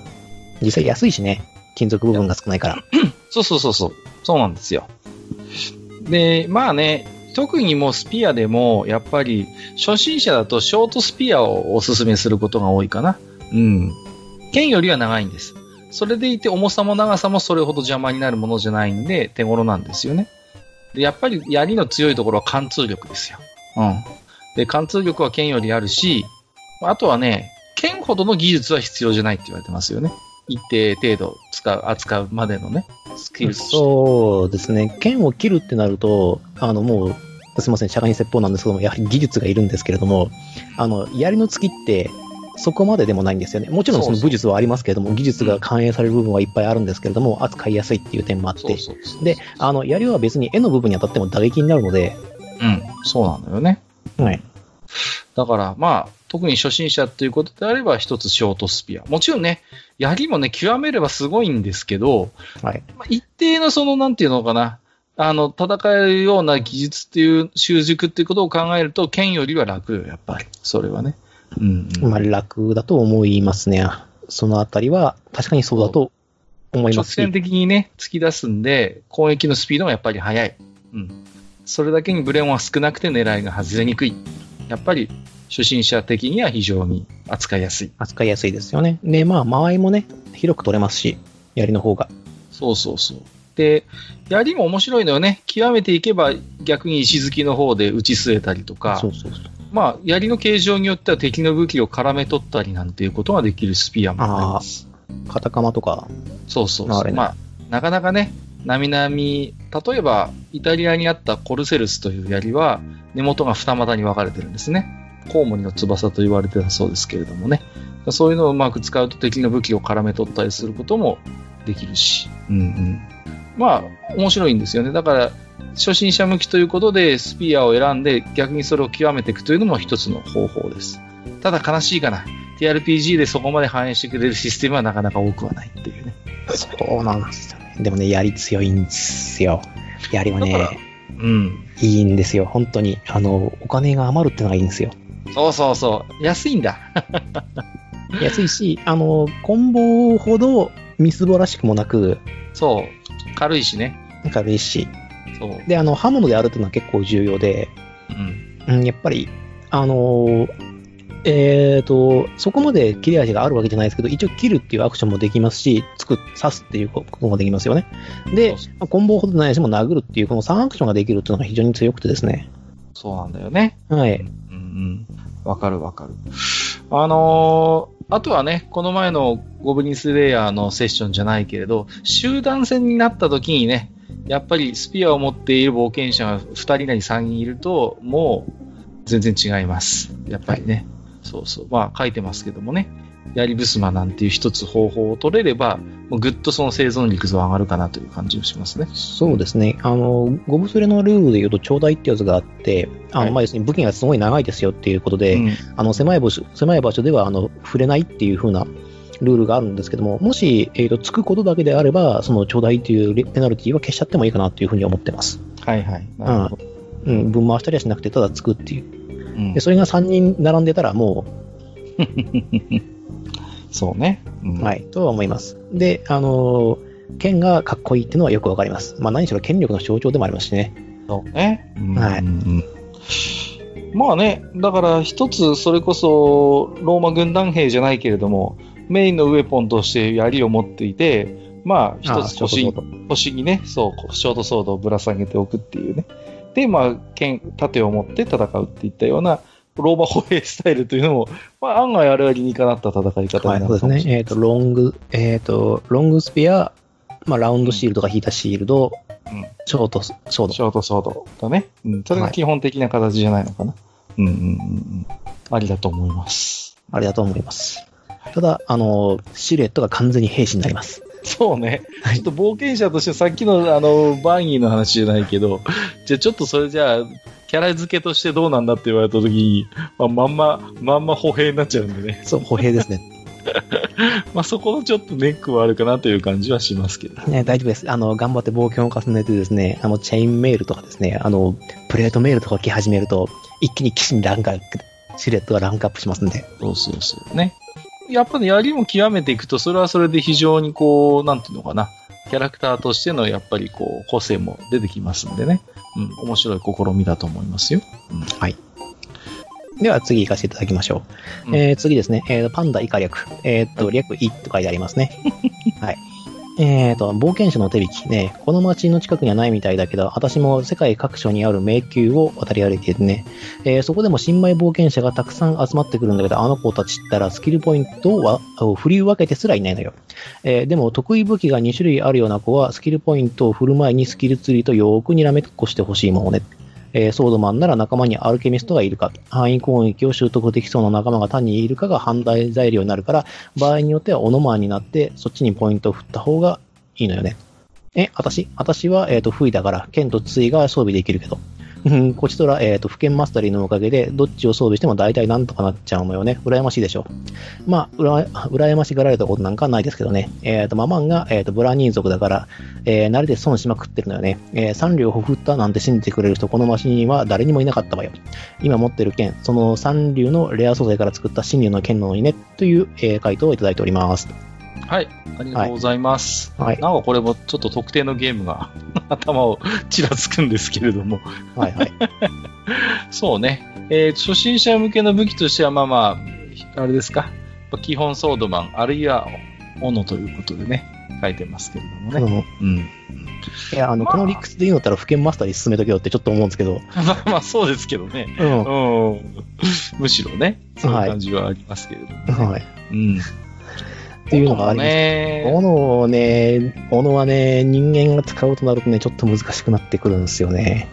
う。実際安いしね。金属部分が少ないから。そうそうそうそう。そうなんですよ。で、まあね、特にもうスピアでも、やっぱり初心者だとショートスピアをおすすめすることが多いかな。うん。剣よりは長いんです。それでいて重さも長さもそれほど邪魔になるものじゃないんで手頃なんですよね。で、やっぱり槍の強いところは貫通力ですよ。うん。で、貫通力は剣よりあるし、あとはね、剣ほどの技術は必要じゃないって言われてますよね。一定程度使う、扱うまでのね、スキルそうですね。剣を切るってなると、あの、もう、すみません、社会に説法なんですけども、やはり技術がいるんですけれども、あの、槍の突きって、そこまででもないんですよね。もちろんその武術はありますけれども、技術が反映される部分はいっぱいあるんですけれども、扱いやすいっていう点もあって、で、あの、槍は別に絵の部分に当たっても打撃になるので、うん、そうなんだよね。はい。だから、まあ、特に初心者ということであれば、一つショートスピア。もちろんね、槍もね、極めればすごいんですけど、はい。まあ、一定のその、なんていうのかな、あの、戦えるような技術っていう、習熟っていうことを考えると、剣よりは楽よ、やっぱり。それはね。うん、うん。まあ、楽だと思いますね。そのあたりは、確かにそうだと思います直線的にね、突き出すんで、攻撃のスピードもやっぱり速い。うん。それだけにブレンは少なくて狙いが外れにくい。やっぱり、初心者的には非常に扱いやすい。扱いやすいですよね。で、まあ、間合いもね、広く取れますし、槍の方が。そうそうそう。で、槍も面白いのよね。極めていけば逆に石突きの方で打ち据えたりとか。そうそうそう。まあ、槍の形状によっては敵の武器を絡め取ったりなんていうことができるスピアもあります。カタカマとか。そうそうそう。ね、まあ、なかなかね、なみなみ、例えば、イタリアにあったコルセルスという槍は、根元が二股に分かれてるんですね。コウモリの翼と言われてたそうですけれどもね。そういうのをうまく使うと敵の武器を絡め取ったりすることもできるし。うんうん。まあ、面白いんですよね。だから、初心者向きということで、スピアを選んで、逆にそれを極めていくというのも一つの方法です。ただ悲しいかな。TRPG でそこまで反映してくれるシステムはなかなか多くはないっていうね。そうなんですよね。でもね、やり強いんですよ。やりはね、うん。いいんですよ。本当に。あの、お金が余るってのがいいんですよ。そうそうそう。安いんだ。安いし、あの、コンボほどみすぼらしくもなく、そう。軽いしね。軽いし。そう。で、あの、刃物であるっていうのは結構重要で、うん。うん、やっぱり、あのー、えっ、ー、と、そこまで切れ味があるわけじゃないですけど、一応切るっていうアクションもできますし、つく、刺すっていうこともできますよね。で、まあ、コンボほどないしも殴るっていう、この3アクションができるっていうのが非常に強くてですね。そうなんだよね。はい。うんうん。わかるわかる。あのー、あとはね、この前のゴブリンスレイヤーのセッションじゃないけれど、集団戦になった時にね、やっぱりスピアを持っている冒険者が2人なり3人いると、もう全然違います。やっぱりね。はいそうそう。まあ書いてますけどもね。やりぶすまなんていう一つ方法を取れれば、もうぐっとその生存率は上がるかなという感じがしますね。そうですね。あの、ゴブスレのルールで言うと、ちょうだいってやつがあって、あの、まあ、要するに武器がすごい長いですよっていうことで、うん、あの、狭い場所、狭い場所では、あの、触れないっていう風なルールがあるんですけども、もし、えっ、ー、と、つくことだけであれば、その、ちょうだいっていうペナルティは消しちゃってもいいかなっていうふうに思ってます。はいはい。なるほど。うん、分回したりはしなくて、ただつくっていう。うん、でそれが3人並んでたら、もう、そうね、うん、はい、とは思います。で、あのー、剣がかっこいいっていうのはよくわかります。まあ何しろ権力の象徴でもありますしね。そうね。はい。まあね、だから一つそれこそローマ軍団兵じゃないけれども、メインのウェポンとして槍を持っていて、まあ一つ腰腰にね、そう、ショートソードをぶら下げておくっていうね。で、まあ、剣、盾を持って戦うっていったような、ローマ歩兵スタイルというのも、まあ、案外あれは理にかなった戦い方になるそうですね。えっ、ー、と、ロング、えっ、ー、と、ロングスピア、まあ、ラウンドシールドが引いたシールド、うん、ショートソード。ショートソードだね。うん。それが基本的な形じゃないのかな。はい、うんうんうん。ありだと思います。ありだと思います。ただ、あの、シルエットが完全に兵士になります。そうね。ちょっと冒険者としてさっきのあの、バンギーの話じゃないけど、じゃあちょっとそれじゃあ、キャラ付けとしてどうなんだって言われた時に、まあ、まんま、まんま歩兵になっちゃうんでね。そう、歩兵ですね。まあそこのちょっとネックはあるかなという感じはしますけど。ね、大丈夫です。あの、頑張って冒険を重ねてですね、あの、チェインメールとかですね、あの、プレートメールとか来始めると、一気に騎士にランクアップ、シルエットがランクアップしますんで。そうそうそうね。やっぱり槍も極めていくと、それはそれで非常にこう、なんていうのかな。キャラクターとしてのやっぱりこう、個性も出てきますんでね。うん、面白い試みだと思いますよ。うん、はい。では次行かせていただきましょう。うん、えー、次ですね、えー、パンダ以下略。えー、っと、略いと書いてありますね。はい。えーと、冒険者の手引きね、この街の近くにはないみたいだけど、私も世界各所にある迷宮を渡り歩いていてね、えー、そこでも新米冒険者がたくさん集まってくるんだけど、あの子たちったらスキルポイントを振り分けてすらいないのよ。えー、でも得意武器が2種類あるような子は、スキルポイントを振る前にスキルツリーとよーくにらめっこしてほしいものね。えー、ソードマンなら仲間にアルケミストがいるか、範囲攻撃を習得できそうな仲間が単にいるかが判断材料になるから、場合によってはオノマーになって、そっちにポイントを振った方がいいのよね。え、私私は、えっ、ー、と、不意だから、剣と杖が装備できるけど、こちとら、えっ、ー、と、府県マスタリーのおかげで、どっちを装備しても大体なんとかなっちゃうのよね。羨ましいでしょ。まあ、うら、羨ましがられたことなんかないですけどね。えっ、ー、と、ママンが、えっ、ー、と、ブラニー族だから、えー、慣れで損しまくってるのよね。えー、三両ほふったなんて信じてくれる人、このマシには誰にもいなかったわよ。今持ってる剣、その三流のレア素材から作った新竜の剣なのにね、という、えー、回答をいただいております。はい、ありがとうございます。はい、なんかこれもちょっと特定のゲームが 頭をちらつくんですけれどもはいはい。そうね。えー、初心者向けの武器としては、まあまあ、あれですか。基本ソードマン、あるいは斧ということでね、書いてますけれどもね。うん。いや、あの、まあ、この理屈で言うんだったら、府県マスターに進めとけよってちょっと思うんですけど。まあまあ、そうですけどね。うん。うん、むしろね、そういう感じはありますけれども、ね、はい。うん。っていうのがあります。ね、斧をね、斧はね、人間が使うとなるとね、ちょっと難しくなってくるんですよね。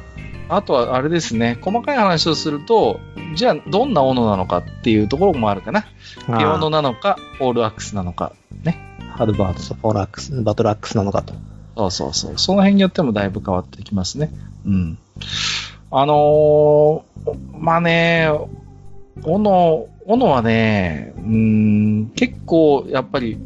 あとはあれですね、細かい話をすると、じゃあどんな斧なのかっていうところもあるかな。ピオノなのか、オールアックスなのか、ね。ハルバートとオールアックス、バトルアックスなのかと。そうそうそう。その辺によってもだいぶ変わってきますね。うん。あのー、まあね、斧、斧はね、うん、結構やっぱり、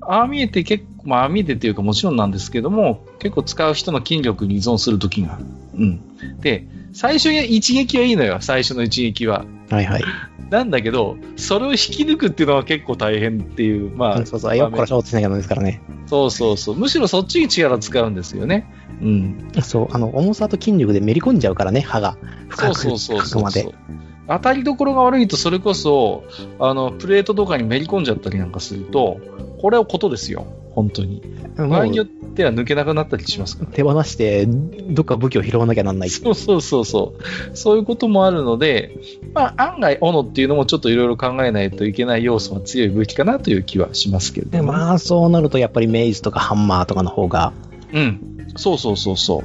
ああ見えて結構、まあああ見えてっていうかもちろんなんですけども、結構使う人の筋力に依存するときが。うん。で、最初に一撃はいいのよ、最初の一撃は。はいはい。なんだけど、それを引き抜くっていうのは結構大変っていう、まあ。そうそう、よっこらしょうとしなきゃですからね。そうそうそう。むしろそっちに力使うんですよね。うん。そう、あの、重さと筋力でめり込んじゃうからね、歯が。深くそうそうそうそう。当たりどころが悪いと、それこそ、あの、プレートとかにめり込んじゃったりなんかすると、これはことですよ。本当に。場合によっては抜けなくなったりしますから、手放して、どっか武器を拾わなきゃなんない。そうそうそうそう。そういうこともあるので、まあ、案外、斧っていうのもちょっといろいろ考えないといけない要素は強い武器かなという気はしますけど、ね、まあ、そうなるとやっぱりメイズとかハンマーとかの方が。うん。そうそうそうそ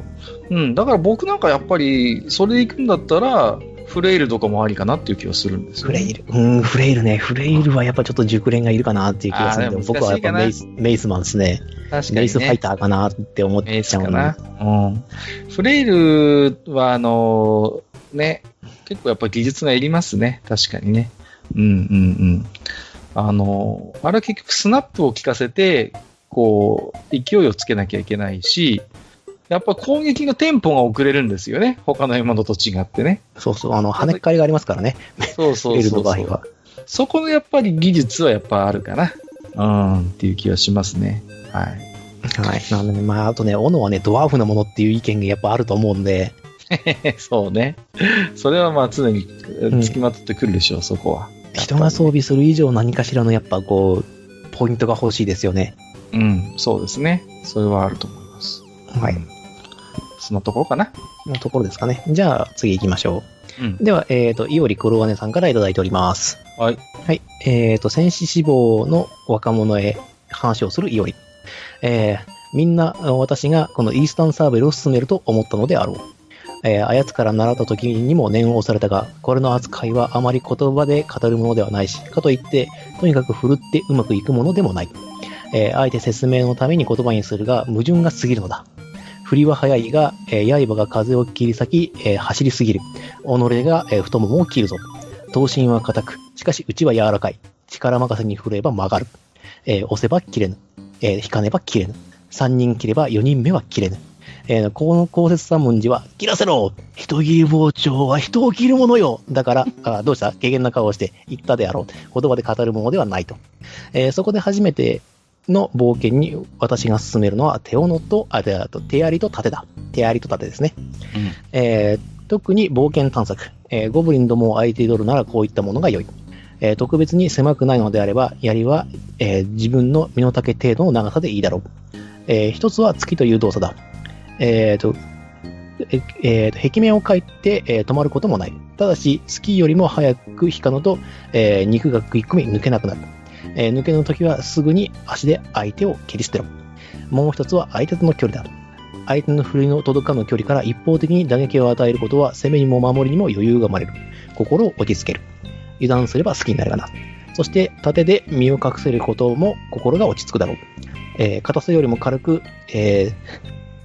う。うん。だから僕なんかやっぱり、それで行くんだったら、フレイルとかもありかなっていう気がするんですよ、フレイル。うん、フレイルね。フレイルはやっぱちょっと熟練がいるかなっていう気がするんで、僕はやっぱメイスメイスマンですね。確かに、ね、メイスファイターかなって思っちゃうな。うん。フレイルは、あのー、ね、結構やっぱ技術がいりますね。確かにね。うんうんうん。あのー、あれは結局スナップを効かせて、こう、勢いをつけなきゃいけないし、やっぱ攻撃のテンポが遅れるんですよね。他の獲物と違ってね。そうそう、あの、跳ねっかりがありますからね。そうそうそうそう。そこのやっぱり技術はやっぱあるかな。うん、っていう気はしますね。はい。はい。なんでね、まあ、あとね、斧はね、ドワーフなものっていう意見がやっぱあると思うんで。そうね。それはまあ常に付きまとってくるでしょう、うん、そこは。人が装備する以上何かしらのやっぱこう、ポイントが欲しいですよね。うん、そうですね。それはあると思います。はい。そのところかな？のところですかね。じゃあ、次行きましょう。うん、では、えっ、ー、と、いおり黒ロワネさんからいただいております。はい。はい。えっ、ー、と、戦士志望の若者へ話をするいおり。えー、みんな、私がこのイースタンサーベルを進めると思ったのであろう。えー、あやつから習った時にも念を押されたが、これの扱いはあまり言葉で語るものではないし、かといって、とにかく振るってうまくいくものでもない。えー、あえて説明のために言葉にするが、矛盾が過ぎるのだ。振りは早いが、えー、刃が風を切り裂き、えー、走りすぎる。己が、えー、太ももを切るぞ。刀身は硬く、しかし内は柔らかい。力任せに振れば曲がる。えー、押せば切れぬ。えー、引かねば切れぬ。三人切れば四人目は切れぬ。えー、この公説三文字は、切らせろ人切り包丁は人を切るものよだから、あどうした？軽減な顔をして言ったであろう。言葉で語るものではないと。えー、そこで初めて、の冒険に私が進めるのは手斧と、あ、で、あと手槍と盾だ。手槍と盾ですね。うん、えー、特に冒険探索、えー、ゴブリンどもを相手取るならこういったものが良い。えー、特別に狭くないのであれば、槍は、えー、自分の身の丈程度の長さでいいだろう。えー、一つは月という動作だ。えーと、ええー、壁面を描いて、えー、止まることもない。ただし、スキーよりも早く引かのと、えー、肉が食い込み抜けなくなる。えー、抜けの時はすぐに足で相手を蹴り捨てろ。もう一つは相手との距離だ。相手の振りの届かぬ距離から一方的に打撃を与えることは攻めにも守りにも余裕が生まれる。心を落ち着ける。油断すれば好きになるがな。そして盾で身を隠せることも心が落ち着くだろう。えー、硬さよりも軽く、えー、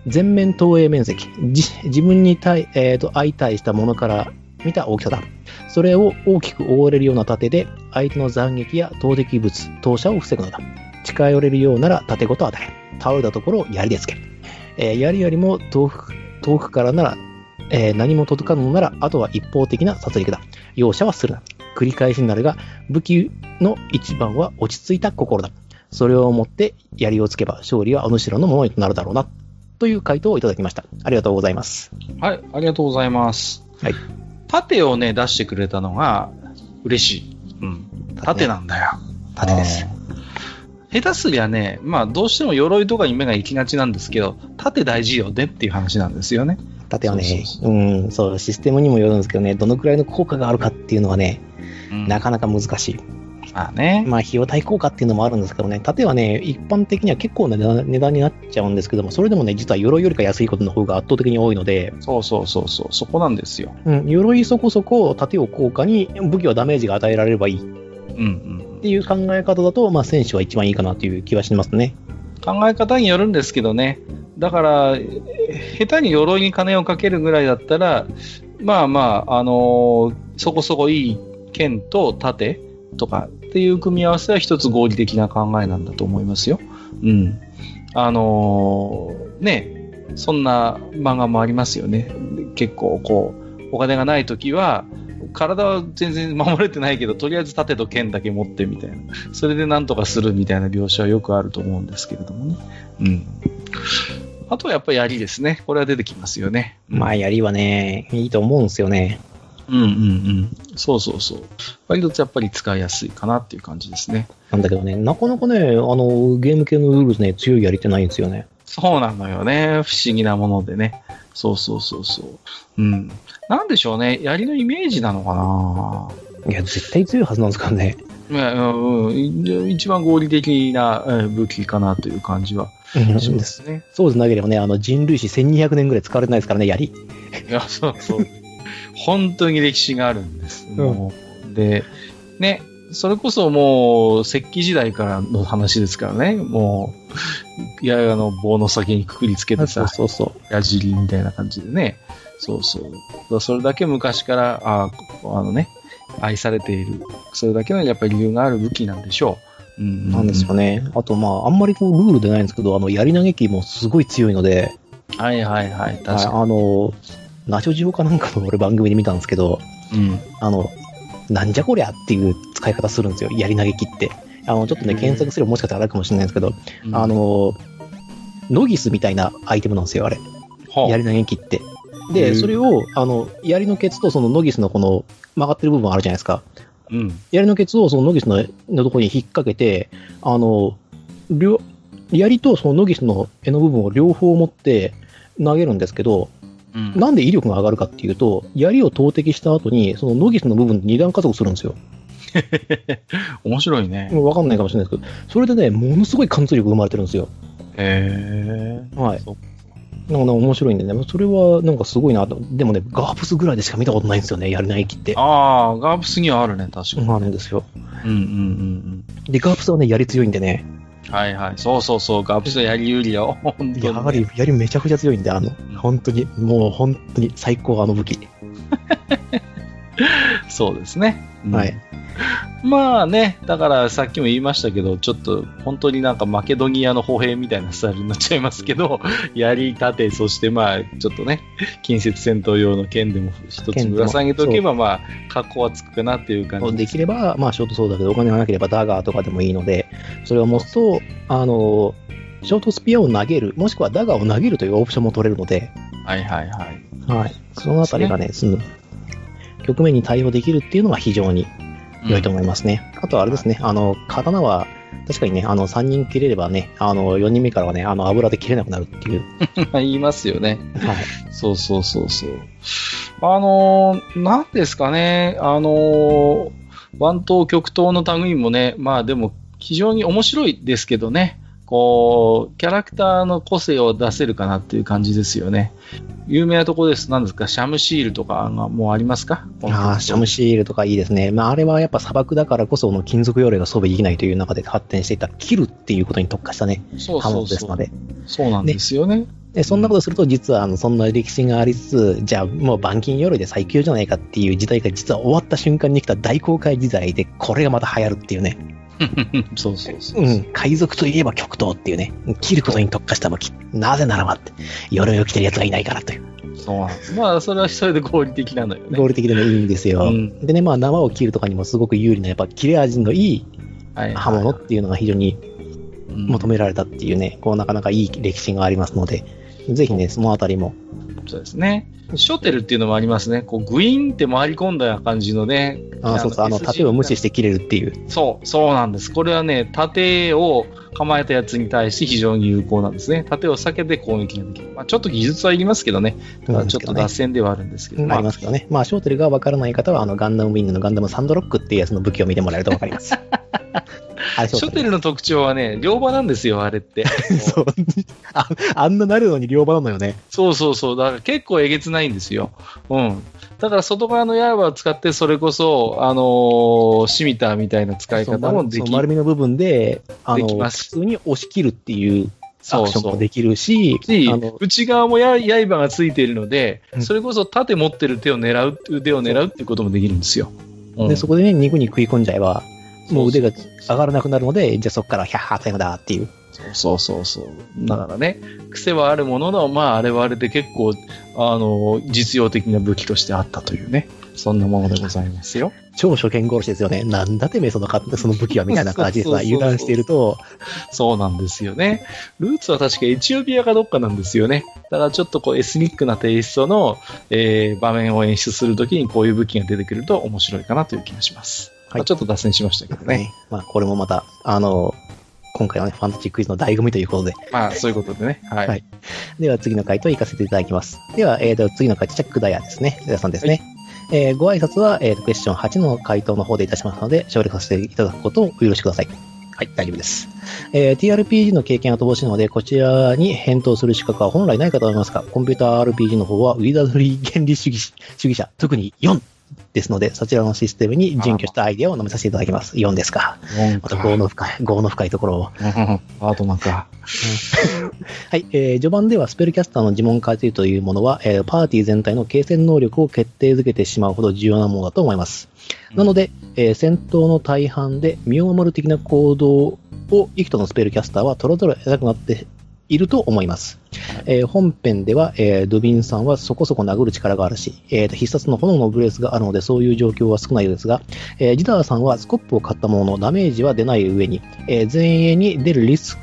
全面投影面積。自分に対、えーと、相対したものから見た大きさだ。それを大きく覆われるような盾で、相手の斬撃や投擲物、投射を防ぐのだ。近寄れるようなら盾ごと与える。倒れたところを槍でつける。えー、槍よりも遠く遠くからなら、えー、何も届かぬのなら、あとは一方的な殺戮だ。容赦はするな。繰り返しになるが、武器の一番は落ち着いた心だ。それをもって槍をつけば勝利はお主らのものになるだろうな。という回答をいただきました。ありがとうございます。はい、ありがとうございます。はい。盾をね、出してくれたのが嬉しい。うん。盾なんだよ。盾です。下手すりゃね、まあどうしても鎧とかに目が行きがちなんですけど、盾大事よねっていう話なんですよね。盾はね、うん、そう、システムにもよるんですけどね、どのくらいの効果があるかっていうのはね、うん、なかなか難しい。まあね。まあ、費用対効果っていうのもあるんですけどね、盾はね、一般的には結構な値段になっちゃうんですけども、それでもね、実は鎧よりか安いことの方が圧倒的に多いので。そうそうそうそう、そこなんですよ。うん、鎧そこそこ盾を効果に武器はダメージが与えられればいい。うんうん。っていう考え方だと、まあ、選手は一番いいかなという気はしますね。考え方によるんですけどね。だから、下手に鎧に金をかけるぐらいだったら、まあまあ、あのー、そこそこいい剣と盾とかっていう組み合わせは一つ合理的な考えなんだと思いますよ。うん。あのー、ね、そんな漫画もありますよね。結構こう、お金がない時は、体は全然守れてないけど、とりあえず盾と剣だけ持ってみたいな。それでなんとかするみたいな描写はよくあると思うんですけれどもね。うん。あとはやっぱり槍ですね。これは出てきますよね。まあ槍はね、いいと思うんですよね。うんうんうん。そうそうそう。割とやっぱり使いやすいかなっていう感じですね。なんだけどね、なかなかね、あの、ゲーム系のルールね、強いやりってないんですよね。そうなのよね。不思議なものでね。そうそうそうそう。うん。なんでしょうね。槍のイメージなのかないや、絶対強いはずなんですからね。いや、うん、一番合理的な武器かなという感じはしますね。そうでなければね、あの人類史1200年ぐらい使われてないですからね、槍。いや、そうそう。本当に歴史があるんです。うん、で、ね、それこそもう、石器時代からの話ですからね。もう、いや、あの、棒の先にくくりつけてさ、そうそう矢尻みたいな感じでね。そうそう。それだけ昔から、ああのね、愛されている。それだけのやっぱり理由がある武器なんでしょう。うん、なんですよね。あと、まあ、あんまりこう、ルールでないんですけど、あの、槍投げ機もすごい強いので、はいはいはい、確かに。あの、ナショジオかなんかの俺番組で見たんですけど、うん。あの、なんじゃこりゃっていう使い方するんですよ、槍投げ機って。あの、ちょっとね、検索すればもしかしたらあるかもしれないんですけど、うん、あの、ノギスみたいなアイテムなんですよ、あれ。はあ、槍投げ機って。で、それを、あの、槍のケツとそのノギスのこの曲がってる部分あるじゃないですか。うん。槍のケツをそのノギスののところに引っ掛けて、あの、両、槍とそのノギスの柄の部分を両方持って投げるんですけど、うん、なんで威力が上がるかっていうと、槍を投擲した後に、そのノギスの部分で二段加速するんですよ。面白いね。わかんないかもしれないですけど、それでね、ものすごい貫通力生まれてるんですよ。へえ。はい。なんか面白いんでね、それはなんかすごいなと。でもね、ガープスぐらいでしか見たことないんですよね、やるない機って。ああ、ガープスにはあるね、確かに。あるんですよ。うんうんうんうん。で、ガープスはね、やり強いんでね。はいはい。そうそうそう、ガープスはやり有利よ。本当に、ね。やはり、やりめちゃくちゃ強いんで、あの、本当に、もう本当に最高、あの武器。そうですね。はい。まあね、だからさっきも言いましたけど、ちょっと本当になんかマケドニアの歩兵みたいなスタイルになっちゃいますけど、槍盾、そしてまあちょっとね、近接戦闘用の剣でも一つぶら下げておけば、まあ格好はつくかなっていう感じ。でできれば、まあショートそうだけど、お金がなければダガーとかでもいいので、それを持つと、あの、ショートスピアを投げる、もしくはダガーを投げるというオプションも取れるので、はいはいはい。はい。そのあたりがね、その、局面に対応できるっていうのが非常に良いと思いますね。うん、あとはあれですね、あの、刀は、確かにね、あの、3人切れればね、あの、4人目からはね、あの、油で切れなくなるっていう。言いますよね。はい。そうそうそうそう。あのー、なんですかね、あのー、湾東極東の類もね、まあでも、非常に面白いですけどね。こう、キャラクターの個性を出せるかなっていう感じですよね。有名なところです。何ですか？シャムシールとかがもうありますか？ああ、シャムシールとかいいですね。まあ、あれはやっぱ砂漠だからこその金属鎧が装備できないという中で発展していた、切るっていうことに特化したね、そうそうそうですので。そうなんですよね。でそんなことすると、実はあのそんな歴史がありつつ、じゃあもう板金鎧で最強じゃないかっていう時代が実は終わった瞬間に来た大公開時代で、これがまた流行るっていうね。そうそうそう。うん。海賊といえば極東っていうね。切ることに特化した武器。なぜならばって。鎧を着てる奴がいないからという。そう。まあ、それはそれで合理的なのよね。合理的でもいいんですよ。うん、でね、まあ、縄を切るとかにもすごく有利な、やっぱ切れ味のいい刃物っていうのが非常に求められたっていうね、こう、なかなかいい歴史がありますので、ぜひね、そのあたりも。そうですね。ショテルっていうのもありますね。こう、グイーンって回り込んだような感じのね。あそうそう、あの、盾を無視して切れるっていう。そう、そうなんです。これはね、盾を構えたやつに対して非常に有効なんですね。盾を避けて攻撃ができる。まあ、ちょっと技術はいりますけどね。ちょっと脱線ではあるんですけど。ありますけどね。まあ、ショーテルがわからない方は、あの、ガンダムウィングのガンダムサンドロックっていうやつの武器を見てもらえるとわかります。ショテルの特徴はね、両刃なんですよ、あれって。そうあ。あんななるのに両刃なのよね。そうそうそう。だから結構えげつないんですよ。うん。だから外側の刃を使って、それこそ、あのー、シミターみたいな使い方もでき丸みの部分で、あのー、普通に押し切るっていうアクションもできるし、そうそう内側もや刃がついているので、うん、それこそ盾持ってる手を狙う、腕を狙うっていうこともできるんですよ。うん、で、そこでね、肉に食い込んじゃえば、もう腕が上がらなくなるので、じゃあそこからヒャッハータイムだっていう。そうそうそう。だからね、癖はあるものの、まあ、あれはあれで結構、あの、実用的な武器としてあったというね、そんなものでございますよ。超初見殺しですよね。なんだてめえそのその武器はみたいな感じでさ、油断していると。そうなんですよね。ルーツは確かエチオピアかどっかなんですよね。だからちょっとこうエスニックなテイストの、えー、場面を演出するときにこういう武器が出てくると面白いかなという気がします。はい、ちょっと脱線しましたけどね。まあ、これもまた、あの、今回はね、ファンタジークイズの醍醐味ということで。まあ、そういうことでね。はい。はい、では、次の回答行かせていただきます。では、えー、と、次の回答、チャックダイヤですね。ダイヤさんですね。はい、えー、ご挨拶は、えー、クエスチョン8の回答の方でいたしますので、省略させていただくことをお許しください。はい、大丈夫です。えー、TRPG の経験は乏しいので、こちらに返答する資格は本来ないかと思いますが、コンピューター RPG の方は、ウィザードリー原理主義主義者、特に4ですので、そちらのシステムに準拠したアイデアを飲めさせていただきます。4ですか。また5の深い、5の深いところを。アートマンか。はい、えー、序盤ではスペルキャスターの呪文解析というものは、えー、パーティー全体の継戦能力を決定づけてしまうほど重要なものだと思います。なので、えー、戦闘の大半で身を守る的な行動を幾多のスペルキャスターはトロトロ偉くなっていると思います。えー、本編では、えー、ドゥビンさんはそこそこ殴る力があるし、えー、必殺の炎のブレスがあるのでそういう状況は少ないですが、えー、ジダーさんはスコップを買ったもののダメージは出ない上に、えー、前衛に出るリス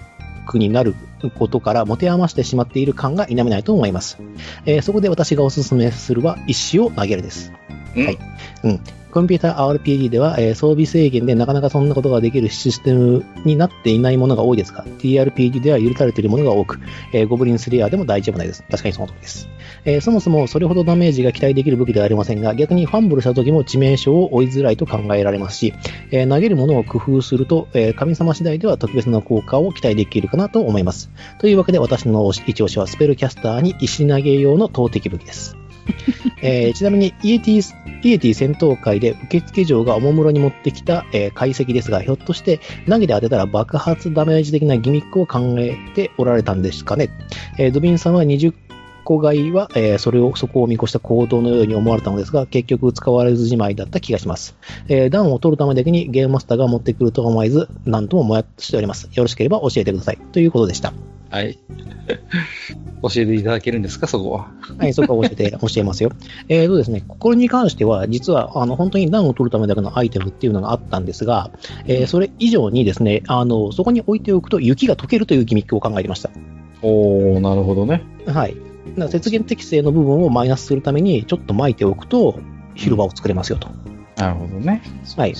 クになることから持て余してしまっている感が否めないと思います。えー、そこで私がおすすめするは石を投げるです。はい。うん。コンピューター RPG では、えー、装備制限でなかなかそんなことができるシステムになっていないものが多いですが、TRPG では許されているものが多く、えー、ゴブリンスレアでも大丈夫ないです。確かにその通りです。えー、そもそもそれほどダメージが期待できる武器ではありませんが、逆にファンブルした時も致命傷を追いづらいと考えられますし、え投げるものを工夫すると、え神様次第では特別な効果を期待できるかなと思います。というわけで私の一押しはスペルキャスターに石投げ用の投擲武器です。えー、ちなみにイエティ、イエティ戦闘回で受付嬢がおもむろに持ってきた、えー、怪石ですが、ひょっとして投げて当てたら爆発ダメージ的なギミックを考えておられたんですかね？えー、ドビンさんは20個買いは、えー、それを、そこを見越した行動のように思われたのですが、結局使われずじまいだった気がします。えー、段を取るためだけにゲームマスターが持ってくるとは思えず、なんとももやっとしております。よろしければ教えてください。ということでした。はい。教えていただけるんですか、そこは？はい、そこは教えて、教えますよ。えーとですね、これに関しては、実は、あの、本当に段を取るためだけのアイテムっていうのがあったんですが、えー、それ以上にですね、あの、そこに置いておくと雪が溶けるというギミックを考えてました。おー、なるほどね。はい。雪原適正の部分をマイナスするために、ちょっと巻いておくと、広場を作れますよと。なるほどね。はい。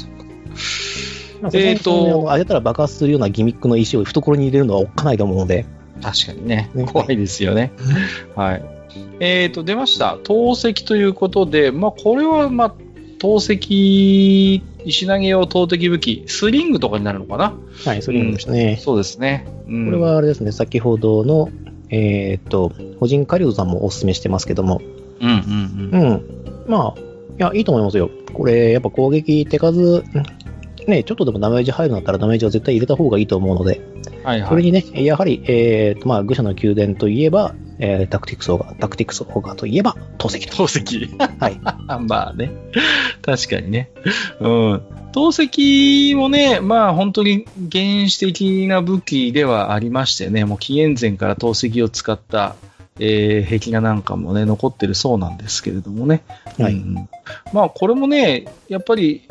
まあ、えっ、ー、と、あげたら爆発するようなギミックの石を懐に入れるのはおっかないと思うので。確かにね。怖いですよね。はい。えっ、ー、と、出ました。投石ということで、まあ、これは、まあ、投石、石投げ用投擲武器、スリングとかになるのかな？はい、スリングですね、うん、そうですね。うん、これはあれですね、先ほどの、えっ、ー、と、古人狩人さんもお勧めしてますけども。うんうんうん。うん。まあ、いや、いいと思いますよ。これ、やっぱ攻撃手数、ね、ちょっとでもダメージ入るんだったらダメージは絶対入れた方がいいと思うので、はいはい、それにね、やはり、えーとまあ、愚者の宮殿といえば、えー、タクティクスオーガー、タクティクスオーガーといえば、投石と。投石。はい。まあね。確かにね。うん。投石もね、まあ本当に原始的な武器ではありましてね、もう紀元前から投石を使った、えー、壁画なんかもね、残ってるそうなんですけれどもね。はい。うん、まあこれもね、やっぱり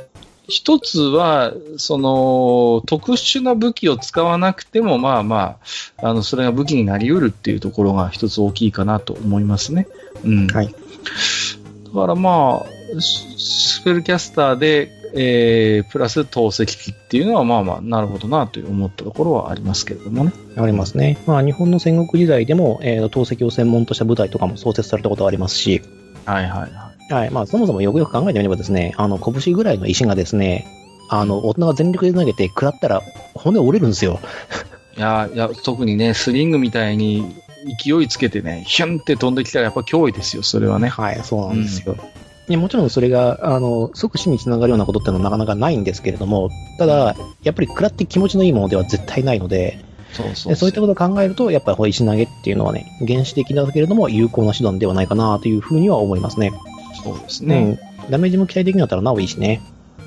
一つは、その、特殊な武器を使わなくても、まあまあ、あの、それが武器になり得るっていうところが一つ大きいかなと思いますね。うん。はい。だからまあ、スペルキャスターで、えー、プラス透析機っていうのは、まあまあ、なるほどなと思ったところはありますけれどもね。ありますね。まあ、日本の戦国時代でも、えー、透析を専門とした部隊とかも創設されたことはありますし、はいはいはい。はい。まあ、そもそもよくよく考えてみればですね、あの、拳ぐらいの石がですね、あの、大人が全力で投げて食らったら骨折れるんですよ。いや、いや、特にね、スリングみたいに勢いつけてね、ヒュンって飛んできたらやっぱ脅威ですよ、それはね。はい、そうなんですよ。うん、もちろんそれが、あの、即死につながるようなことってのはなかなかないんですけれども、ただ、やっぱり食らって気持ちのいいものでは絶対ないので、そうそうそういったことを考えると、やっぱり石投げっていうのはね、原始的だけれども有効な手段ではないかなというふうには思いますね。そうですね。うん、ダメージも期待できるんだったらなおいいしね。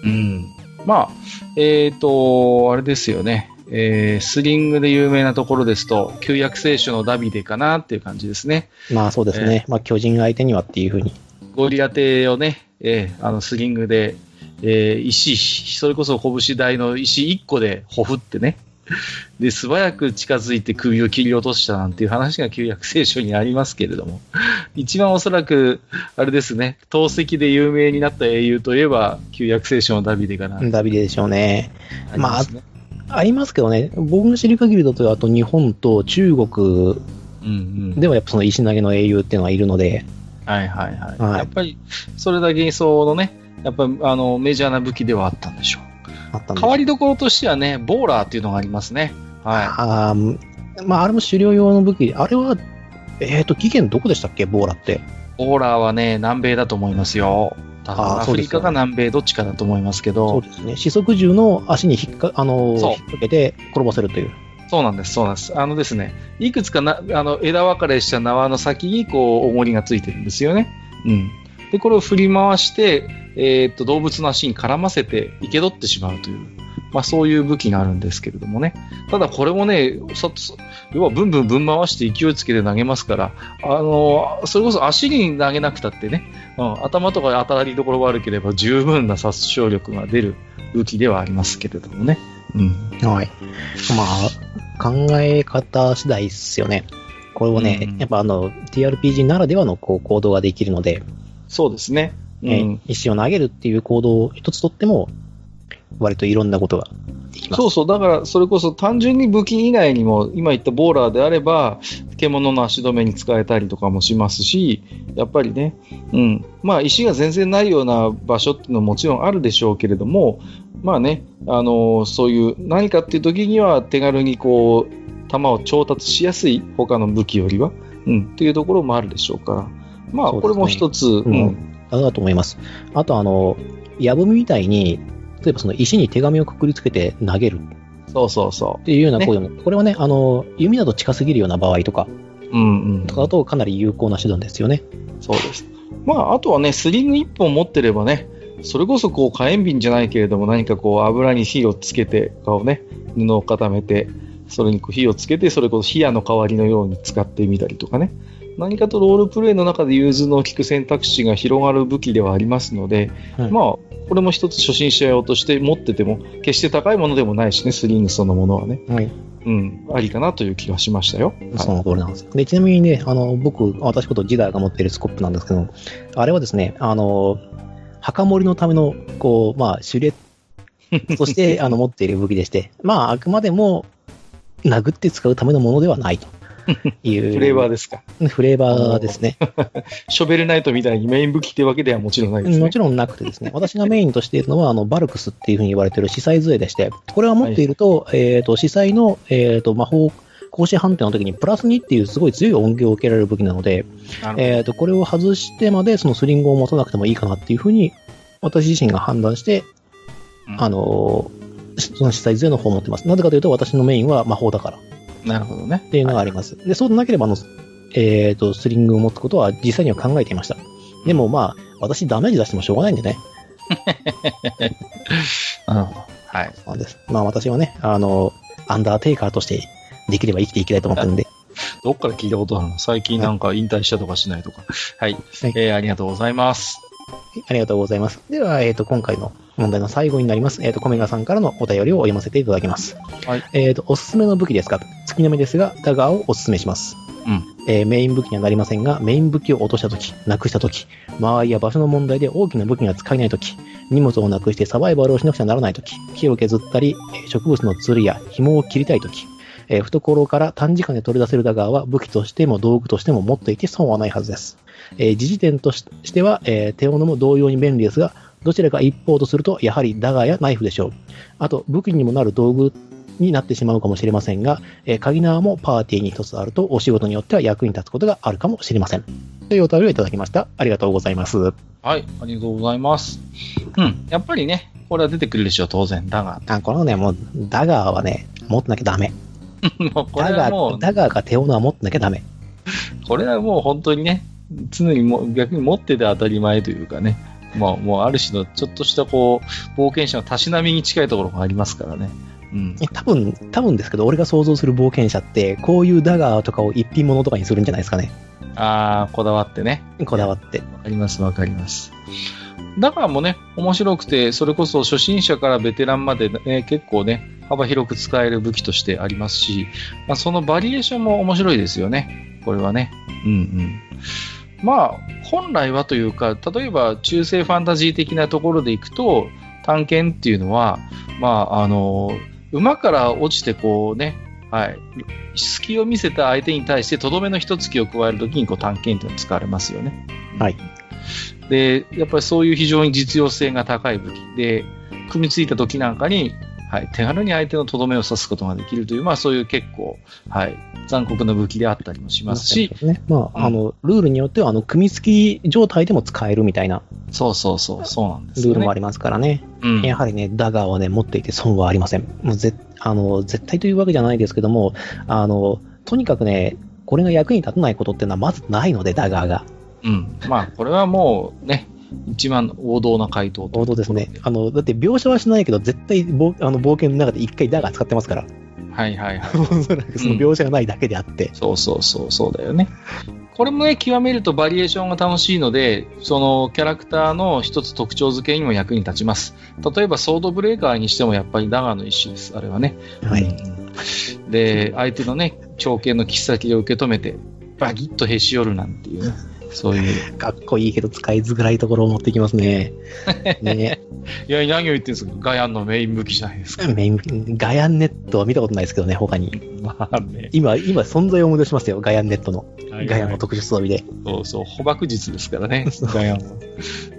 うん。まあ、えっ、ー、と、あれですよね。えー、スリングで有名なところですと、旧約聖書のダビデかなっていう感じですね。まあそうですね。えー、まあ巨人相手にはっていうふうに。ゴリアテをね、えー、あのスリングで、えー、石、それこそ拳台の石1個でほふってね、で、素早く近づいて首を切り落としたなんていう話が旧約聖書にありますけれども、一番おそらく、あれですね、透析で有名になった英雄といえば、旧約聖書のダビデかな。ダビデでしょうね。あまあ、ありますけどね、僕の知る限りだと、あと日本と中国ではやっぱその石投げの英雄っていうのはいるので、はいはいはい。はい、やっぱり、それだけそのね、やっぱりあのメジャーな武器ではあったんでしょう。あったん変わりどころとしてはね、ボーラーっていうのがありますね。はい。あまあ、あれも狩猟用の武器。あれは、えっ、ー、と、期限どこでしたっけ、ボーラーって。ボーラーはね、南米だと思いますよ。アフリカか南米どっちかだと思いますけど。そうですね。四足銃の足に引っか、あの、引っ掛けて転ばせるという。そうなんです、そうなんです。あのですね、いくつかな、あの、枝分かれした縄の先に、こう、重りがついてるんですよね。うん。で、これを振り回して、えー、っと、動物の足に絡ませて生け取ってしまうという、まあそういう武器があるんですけれどもね。ただこれもね、要はブンブンぶん回して勢いつけて投げますから、あの、それこそ足に投げなくたってね、うん、頭とか当たりどころ悪ければ十分な殺傷力が出る武器ではありますけれどもね。うん。はい。まあ、考え方次第ですよね。これをね、うん、やっぱあの、TRPG ならではのこう行動ができるので、そうですね。うん、石を投げるっていう行動を一つとっても、割といろんなことができます。そうそう、だからそれこそ単純に武器以外にも、今言ったボーラーであれば、獣の足止めに使えたりとかもしますし、やっぱりね、うん、まあ石が全然ないような場所っていうのももちろんあるでしょうけれども、まあね、あのそういう何かっていう時には手軽にこう、弾を調達しやすい他の武器よりは、うん、っていうところもあるでしょうから。まあ、これも一つ、うん。あだと思います。あと、あの、やぶみみたいに、例えばその石に手紙をくくりつけて投げる。そうそうそう。っていうような行為も、ね、これはね、あの、弓など近すぎるような場合とか、うんうん。とかだとかなり有効な手段ですよね。そうです。まあ、あとはね、スリング一本持ってればね、それこそこう火炎瓶じゃないけれども何かこう油に火をつけて、こうね、布を固めて、それに火をつけて、それこそ火矢の代わりのように使ってみたりとかね。何かとロールプレイの中で融通の利く選択肢が広がる武器ではありますので、はい、まあ、これも一つ初心者用として持ってても、決して高いものでもないしね、スリングそのものはね。はい。うん、ありかなという気がしましたよ。その通りなんです。で、ちなみにね、あの、僕、私ことジダーが持っているスコップなんですけど、あれはですね、あの、墓守のための、こう、まあ、手列 そして、あの、持っている武器でして、まあ、あくまでも、殴って使うためのものではないと。いう。フレーバーですか。フレーバーですね。ショベルナイトみたいにメイン武器ってわけではもちろんないですね。もちろんなくてですね、私がメインとしているのは、あの、バルクスっていうふうに言われている司祭杖でして、これは持っていると、はい、えっ、ー、と、司祭の、えっ、ー、と、魔法、格子判定の時にプラス2っていうすごい強い音量を受けられる武器なので、えっ、と、これを外してまでそのスリングを持たなくてもいいかなっていうふうに、私自身が判断して、うん、あの、その司祭杖の方を持ってます。なぜかというと、私のメインは魔法だから。なるほどね。っていうのがあります。で、そうでなければ、あの、えっ、ー、と、スリングを持つことは実際には考えていました。でもまあ、私ダメージ出してもしょうがないんでね。なるほど。はい。そうです。まあ私はね、あの、アンダーテイカーとしてできれば生きていきたいと思ってるんで。どっから聞いたことあるの？最近なんか引退したとかしないとか。はい。はい、えー、ありがとうございます。ありがとうございます。では、えっ、ー、と、今回の問題の最後になります。えっ、ー、と、コメガさんからのお便りを読ませていただきます。はい。えっ、ー、と、おすすめの武器ですか？月の目ですが、ダガーをおすすめします。うん。えー、メイン武器にはなりませんが、メイン武器を落としたとき、なくしたとき、間合いや場所の問題で大きな武器が使えないとき、荷物をなくしてサバイバルをしなくちゃならないとき、木を削ったり、植物のツルや紐を切りたいとき、えー、懐から短時間で取り出せるダガーは武器としても道具としても持っていて損はないはずです。えー、時事点としては、えー、手斧も同様に便利ですが、どちらか一方とすると、やはりダガーやナイフでしょう。あと、武器にもなる道具になってしまうかもしれませんが、えー、鍵縄もパーティーに一つあると、お仕事によっては役に立つことがあるかもしれません。というお便りをいただきました。ありがとうございます。はい、ありがとうございます。うん、やっぱりね、これは出てくるでしょう、当然、ダガー。あこのね、もう、ダガーはね、持ってなきゃダメ。もうこれはもうダガーが手斧は持ってなきゃダメ。これはもう本当にね、常にも逆に持ってて当たり前というかね、まあ、もうある種のちょっとしたこう、冒険者のたしなみに近いところがありますからね。うん。多分、多分ですけど、俺が想像する冒険者って、こういうダガーとかを一品物とかにするんじゃないですかね。ああ、こだわってね。こだわって。わかります、わかります。ダガーもね、面白くて、それこそ初心者からベテランまで、ね、結構ね、幅広く使える武器としてありますし、まあ、そのバリエーションも面白いですよね。これはね。うんうん。まあ、本来はというか、例えば中世ファンタジー的なところでいくと、探検っていうのは、まあ、あの、馬から落ちてこうね、はい、隙を見せた相手に対してとどめの一突きを加えるときにこう探検っていうのが使われますよね。はい。で、やっぱりそういう非常に実用性が高い武器で、組みついた時なんかにはい、手軽に相手のとどめを刺すことができるという、まあそういう結構、はい、残酷な武器であったりもしますし。ね、まあ、うん、あの、ルールによっては、あの、組み付き状態でも使えるみたいな。そうそうそう、そうなんです、ね、ルールもありますからね。うん、やはりね、ダガーはね、持っていて損はありません。もうぜ、あの、絶対というわけじゃないですけども、あの、とにかくね、これが役に立たないことっていうのはまずないので、ダガーが。うん。まあ、これはもうね、一番王道な回答王道ですね。あの、だって描写はしないけど、絶対冒あの冒険の中で一回ダガー使ってますから。はいはいはい。その描写がないだけであって、うん、そうそうそう、そうだよね。これもね、極めるとバリエーションが楽しいので、そのキャラクターの一つ特徴付けにも役に立ちます。例えば、ソードブレーカーにしてもやっぱりダガーの一種です、あれはね。はい。で、相手のね、長剣の切っ先を受け止めて、バギッとへし折るなんていうね。そういう。かっこいいけど使いづらいところを持ってきますね。ねいや、何を言ってるんですかガヤンのメイン武器じゃないですか。メインガヤンネットは見たことないですけどね、他に。まあね。今、今存在を思い出しますよ、ガヤンネットの。ガヤンの特殊装備で。そうそう、捕獲術ですからね、ガヤンは。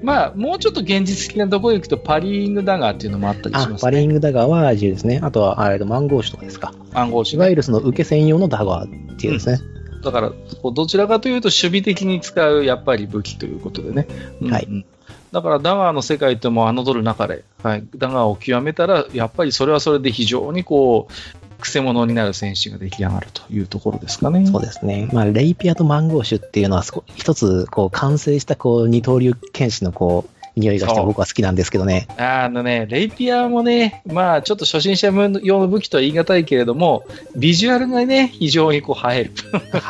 まあ、もうちょっと現実的なところに行くと、パリングダガーっていうのもあったりしますね。パリングダガーは自由ですね。あとは、あれマンゴー種とかですか。マンゴー種、ね。いわゆるその受け専用のダガーっていうですね。うんだから、どちらかというと守備的に使うやっぱり武器ということでね。うん、はい。だからダガーの世界とも侮る中で、はい、ダガーを極めたら、やっぱりそれはそれで非常にこう、くせ者になる戦士が出来上がるというところですかね。そうですね。まあ、レイピアとマンゴー種っていうのは、一つ、こう、完成した、こう、二刀流剣士の、こう、匂いがして僕は好きなんですけどね。あのね、レイピアもね、まあちょっと初心者用の武器とは言い難いけれども、ビジュアルがね、非常にこう映える。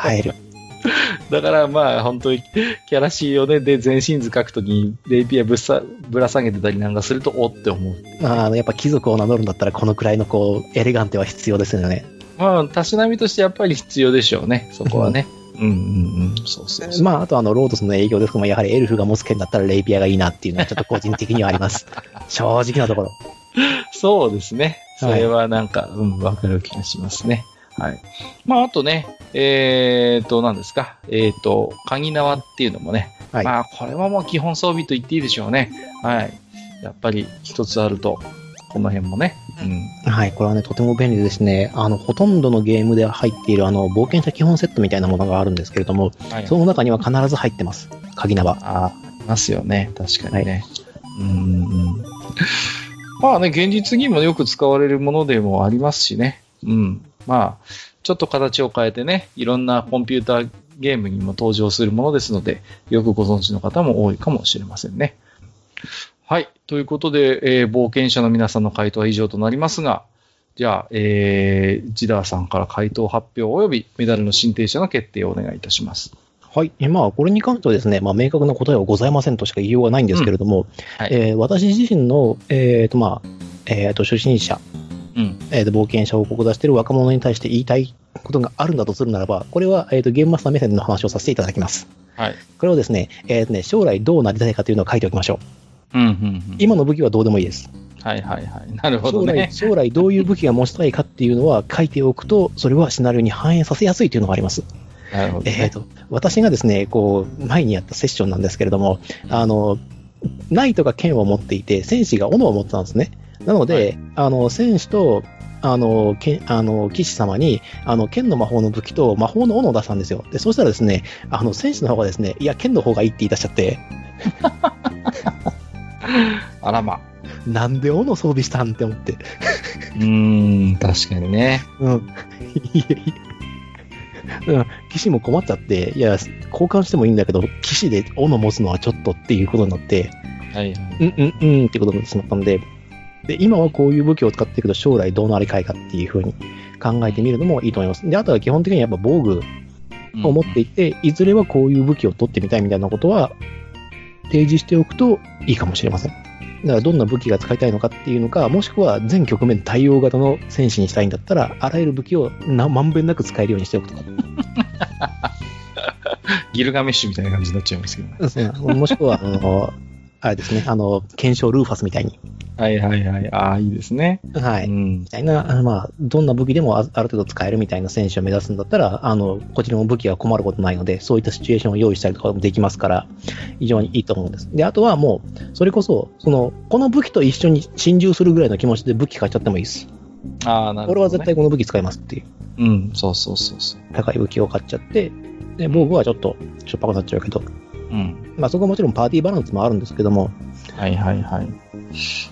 映える。だからまあ本当にキャラ仕様でで全身図描くときにレイピアぶさぶら下げてたりなんかするとおって思う。ああ、やっぱ貴族を名乗るんだったらこのくらいのこうエレガンテは必要ですよね。まあ、たしなみとしてやっぱり必要でしょうね、そこはね。うんうんうん。そうそう。まあ、あとあの、ロードスの営業ですけども、やはりエルフが持つ剣だったらレイピアがいいなっていうのはちょっと個人的にはあります。正直なところ。そうですね。それはなんか、はい、うん、わかる気がしますね。はい。まあ、あとね、えっ、ー、と、何ですか？えっ、ー、と、鍵縄っていうのもね。はい、まあ、これはもう基本装備と言っていいでしょうね。はい。やっぱり一つあると、この辺もね。うん。はい、これはね、とても便利ですね。あの、ほとんどのゲームで入っている、あの、冒険者基本セットみたいなものがあるんですけれども、はい、その中には必ず入ってます。鍵縄。ああ、いますよね。確かにね。はい、うん。まあね、現実にもよく使われるものでもありますしね。うん。まあ、ちょっと形を変えてね、いろんなコンピューターゲームにも登場するものですので、よくご存知の方も多いかもしれませんね。はい。ということで、えー、冒険者の皆さんの回答は以上となりますが、じゃあ、えー、ジダーさんから回答発表及びメダルの申請者の決定をお願いいたします。はい。えまあ、これに関してはですね、まあ、明確な答えはございませんとしか言いようがないんですけれども、うんはい、えー、私自身の、えっ、ー、と、まあ、えっ、ー、と、初心者、うん、えっ、と、冒険者をここ出している若者に対して言いたいことがあるんだとするならば、これは、えっ、と、ゲームマスター目線の話をさせていただきます。はい。これをですね、えっ、とね、将来どうなりたいかというのを書いておきましょう。うん、うん、今の武器はどうでもいいです。はいはいはい。なるほどね。将来、将来どういう武器が持ちたいかっていうのは書いておくと、それはシナリオに反映させやすいというのがあります。なるほど、ね、えっ、ー、と、私がですね、こう、前にやったセッションなんですけれども、あの、ナイトが剣を持っていて、戦士が斧を持ってたんですね。なので、はい、あの、戦士と、あの、けあの、騎士様に、あの、剣の魔法の武器と魔法の斧を出したんですよ。で、そうしたらですね、あの、戦士の方がですね、いや、剣の方がいいって言い出しちゃって。あらま。なんで斧装備したんって思って。うーん、確かにね。うん。いやいやうん、騎士も困っちゃって、いや、交換してもいいんだけど、騎士で斧持つのはちょっとっていうことになって、はいはい、うんうんうんってことになってしまったんで、で、今はこういう武器を使っていくと将来どうなりかいかっていうふうに考えてみるのもいいと思います。で、あとは基本的にやっぱ防具を持っていて、うん、いずれはこういう武器を取ってみたいみたいなことは提示しておくといいかもしれません。だからどんな武器が使いたいのかっていうのか、もしくは全局面対応型の戦士にしたいんだったら、あらゆる武器をまんべんなく使えるようにしておくとか。ギルガメッシュみたいな感じになっちゃいますけどね。もしくは、あの、あれですね、あの、検証ルーファスみたいに。はいはいはい。ああ、いいですね。はい。うん、みたいな、まあ、どんな武器でもある程度使えるみたいな選手を目指すんだったら、あの、こちらも武器が困ることないので、そういったシチュエーションを用意したりとかもできますから、非常にいいと思うんです。で、あとはもう、それこそ、その、この武器と一緒に心中するぐらいの気持ちで武器買っちゃってもいいです。ああ、なるほど、ね、俺は絶対この武器使いますっていう。うん、そうそうそうそう。高い武器を買っちゃって、で、防具はちょっとしょっぱくなっちゃうけど、うん。まあそこはもちろんパーティーバランスもあるんですけども。はいはいはい。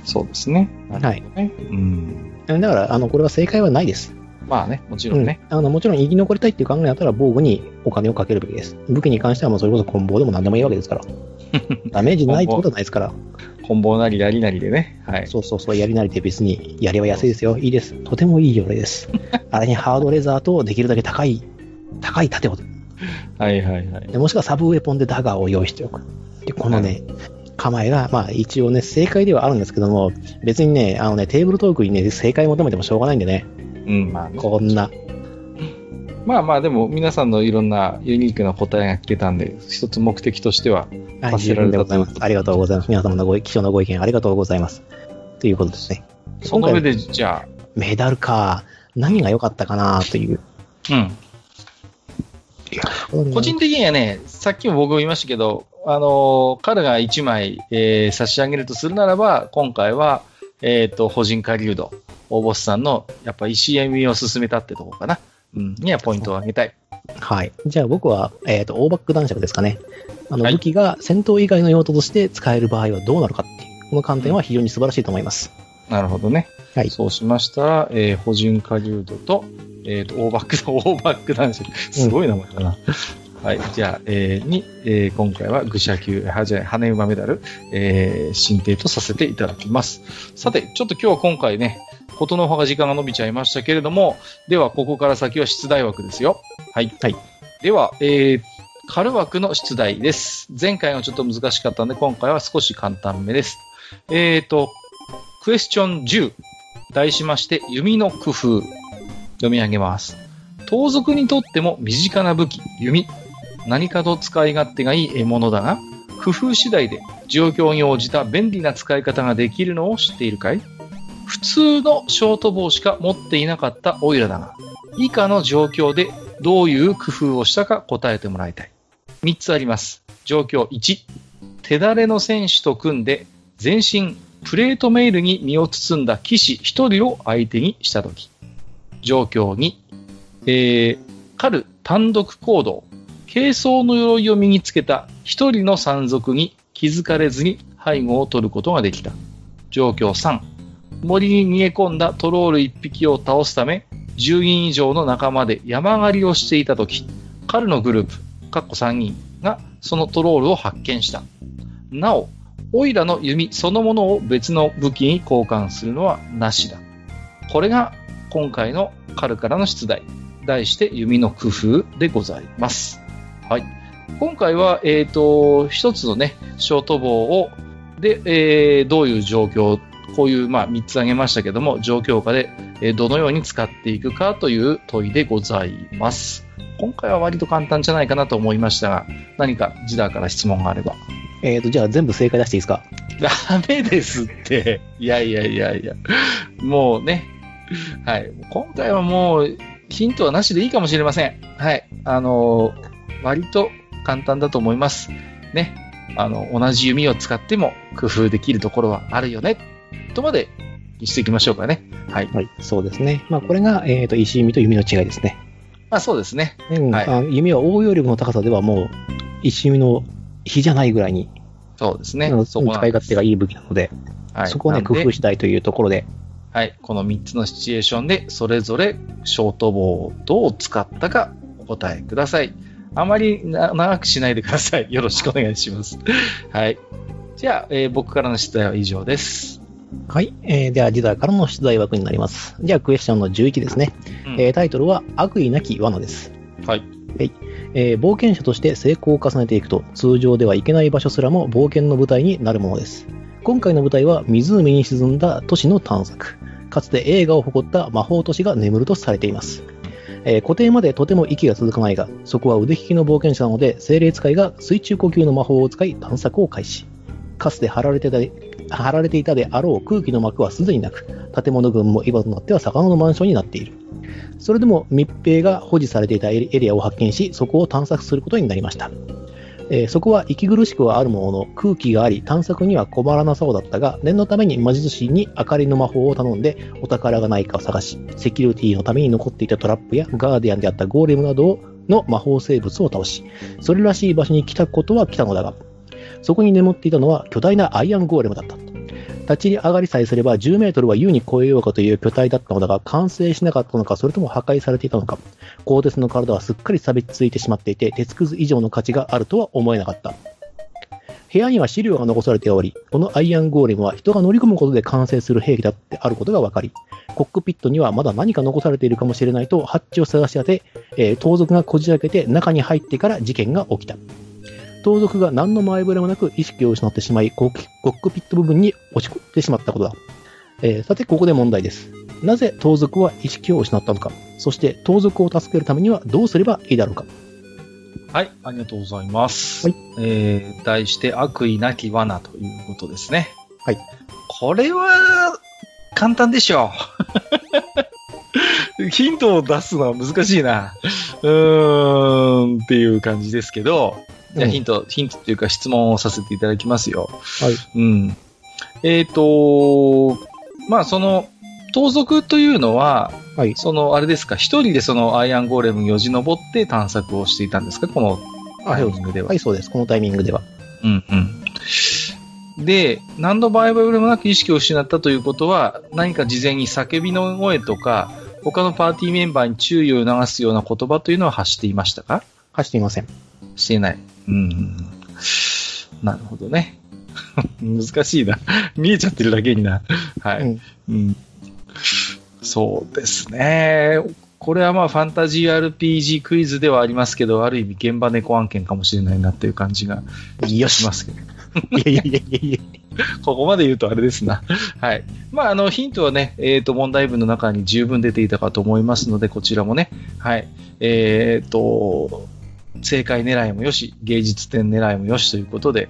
そうですね。はい。うん。だから、あの、これは正解はないです。まあね、もちろんね。うん、あのもちろん生き残りたいっていう考えだったら防具にお金をかけるべきです。武器に関してはもうそれこそ棍棒でも何でもいいわけですから。ダメージないってことはないですから。棍棒なりやりなりでね。はい。そうそうそう、やりなりで別に、やりは安いですよ。いいです。とてもいいよれです。あれにハードレザーとできるだけ高い、高い盾を はいはいはい。もしくはサブウェポンでダガーを用意しておく。で、このね、構えが、まあ一応ね、正解ではあるんですけども、別にね、あのね、テーブルトークにね、正解求めてもしょうがないんでね。うん、まあ、ね、こんな。まあまあ、でも皆さんのいろんなユニークな答えが聞けたんで、一つ目的としては、はい、十分でございます。ありがとうございます。皆様のご貴重なご意見ありがとうございます。ということですね。その上で、じゃあ。メダルか。何が良かったかなという。うん。個人的にはね、さっきも僕も言いましたけど、あのー、彼が1枚、えー、差し上げるとするならば、今回は、えっ、ー、と、法人狩人、大ボスさんの、やっぱ石読みを進めたってとこかな。うん、にはポイントを上げたい。はい。じゃあ僕は、えっ、ー、と、大バック男爵ですかね。あの、武器が戦闘以外の用途として使える場合はどうなるかっていう、この観点は非常に素晴らしいと思います。なるほどね。はい。そうしましたら、えー、保人狩人と、えっ、ー、と、大バック、大バック男子。すごい名前だな。うん、はい。じゃあ、えー、に、えー、今回は愚者級、はじゃ羽馬メダル、えー、進呈とさせていただきます。さて、ちょっと今日は今回ね、ことのほが時間が伸びちゃいましたけれども、では、ここから先は出題枠ですよ。はい。はい。では、えー、カル枠の出題です。前回はちょっと難しかったんで、今回は少し簡単めです。えっ、ー、と、クエスチョン10、題しまして、弓の工夫。読み上げます。盗賊にとっても身近な武器、弓。何かと使い勝手がいい獲物だが、工夫次第で状況に応じた便利な使い方ができるのを知っているかい普通のショートボウしか持っていなかったオイラだが、以下の状況でどういう工夫をしたか答えてもらいたい。3つあります。状況1、手だれの戦士と組んで全身プレートメールに身を包んだ騎士1人を相手にしたとき。状況2、えー、狩る単独行動。軽装の鎧を身につけた一人の山賊に気づかれずに背後を取ることができた。状況3、森に逃げ込んだトロール1匹を倒すため、10人以上の仲間で山狩りをしていたとき、彼のグループ、かっこ3人がそのトロールを発見した。なお、オイラの弓そのものを別の武器に交換するのはなしだ。これが今回のカルからの出題。題して弓の工夫でございます。はい。今回は、えっ、ー、と、一つのね、ショート棒を、で、えー、どういう状況、こういう、まあ、3つ挙げましたけども、状況下で、えー、どのように使っていくかという問いでございます。今回は割と簡単じゃないかなと思いましたが、何かジダーから質問があれば。えっ、ー、と、じゃあ全部正解出していいですか？ダメですって。いやいやいやいや。もうね。はい。今回はもう、ヒントはなしでいいかもしれません。はい。あのー、割と簡単だと思います。ね。あの、同じ弓を使っても工夫できるところはあるよね。とまでにしていきましょうかね。はい。はい。そうですね。まあ、これが、えっ、ー、と、石弓と弓の違いですね。まあ、そうですね。うん、はい、弓は応用力の高さではもう、石弓の比じゃないぐらいにそうですね。そこ使い勝手がいい武器なので、はい、そこをね、工夫したいというところで。はい。この3つのシチュエーションで、それぞれショートボをどう使ったかお答えください。あまり長くしないでください。よろしくお願いします。はい。じゃあ、えー、僕からの出題は以上です。はい。えー、では、時代からの出題枠になります。じゃあ、クエスチョンの11ですね。うん、えー、タイトルは、悪意なき罠です。はい。はい。えー、冒険者として成功を重ねていくと、通常では行けない場所すらも冒険の舞台になるものです。今回の舞台は湖に沈んだ都市の探索。かつて映画を誇った魔法都市が眠るとされています。えー、固定までとても息が続かないが、そこは腕利きの冒険者なので、精霊使いが水中呼吸の魔法を使い探索を開始。かつて貼られてた貼られていたであろう空気の膜はすでになく、建物群も今となっては魚のマンションになっている。それでも密閉が保持されていたエリアを発見し、そこを探索することになりました。えー、そこは息苦しくはあるものの空気があり探索には困らなそうだったが念のために魔術師に明かりの魔法を頼んでお宝がないかを探しセキュリティのために残っていたトラップやガーディアンであったゴーレムなどの魔法生物を倒しそれらしい場所に来たことは来たのだがそこに眠っていたのは巨大なアイアンゴーレムだった。立ち上がりさえすれば10メートルは優に超えようかという巨体だったのだが、完成しなかったのか、それとも破壊されていたのか。鋼鉄の体はすっかり錆びついてしまっていて、鉄くず以上の価値があるとは思えなかった。部屋には資料が残されており、このアイアンゴーレムは人が乗り込むことで完成する兵器だってあることが分かり、コックピットにはまだ何か残されているかもしれないとハッチを探し当て、えー、盗賊がこじ開けて中に入ってから事件が起きた。盗賊が何の前触れもなく意識を失ってしまい、コックピット部分に落ち込んでしまったことだ。えー、さて、ここで問題です。なぜ盗賊は意識を失ったのか、そして盗賊を助けるためにはどうすればいいだろうか。はい、ありがとうございます。はい。えー、題して悪意なき罠ということですね。はい。これは、簡単でしょう。ヒントを出すのは難しいな。うーん、っていう感じですけど、じゃあヒント、うん、ヒントっていうか質問をさせていただきますよ。はい。うん。えっ、ー、と、まあその、盗賊というのは、はい、その、あれですか、一人でそのアイアンゴーレムによじ登って探索をしていたんですか？このタイミングでは。はい、そうです。このタイミングでは。うんうん。で、何の場合でもなく意識を失ったということは、何か事前に叫びの声とか、他のパーティーメンバーに注意を促すような言葉というのは発していましたか？発していません。していない。うん。なるほどね。難しいな。見えちゃってるだけにな。はい。うん、うん。そうですね。これはまあファンタジー RPG クイズではありますけど、ある意味現場猫案件かもしれないなっていう感じがしますけど。いやいやいやいやいや。ここまで言うとあれですな。はい。まあ、あの、ヒントはね、えっ、ー、と、問題文の中に十分出ていたかと思いますので、こちらもね、はい。えっ、ー、と、正解狙いもよし、芸術点狙いもよしということで、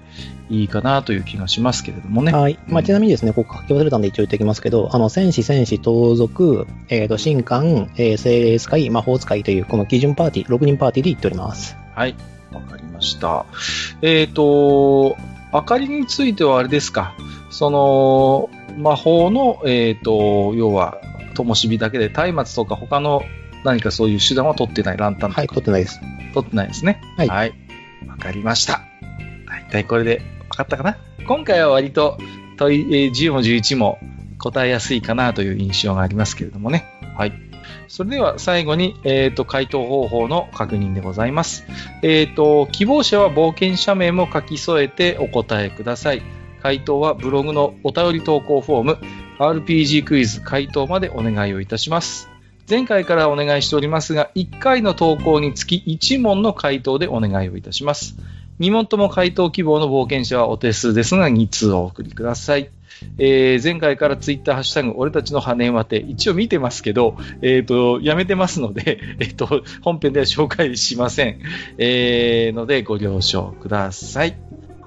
いいかなという気がしますけれどもね。はい。まあ、ちなみにですね、ここ書き忘れたんで一応言っておきますけど、あの、戦士、戦士、盗賊、えっ、ー、と、神官、えー、精霊使い、魔法使いという、この基準パーティー、6人パーティーで言っております。はい。わかりました。えっ、ー、と、明かりについてはあれですか、その、魔法の、えっ、ー、と、要は、灯火だけで、松明とか他の何かそういう手段は取ってない、ランタンとか。はい、取ってないです。取ってないですね。はい。はい。わかりました。大体これで分かったかな？今回は割と問い、えー、10も11も答えやすいかなという印象がありますけれどもね。はい。それでは最後に、えっ、ー、と、回答方法の確認でございます。えっ、ー、と、希望者は冒険者名も書き添えてお答えください。回答はブログのお便り投稿フォーム、RPG クイズ回答までお願いをいたします。前回からお願いしておりますが、1回の投稿につき1問の回答でお願いをいたします。2問とも回答希望の冒険者はお手数ですが、2通お送りください。えー、前回からツイッターハッシュタグ、俺たちの羽根はて、一応見てますけど、え、ー、と、やめてますので、え、ー、と、本編では紹介しません。えー、ので、ご了承ください。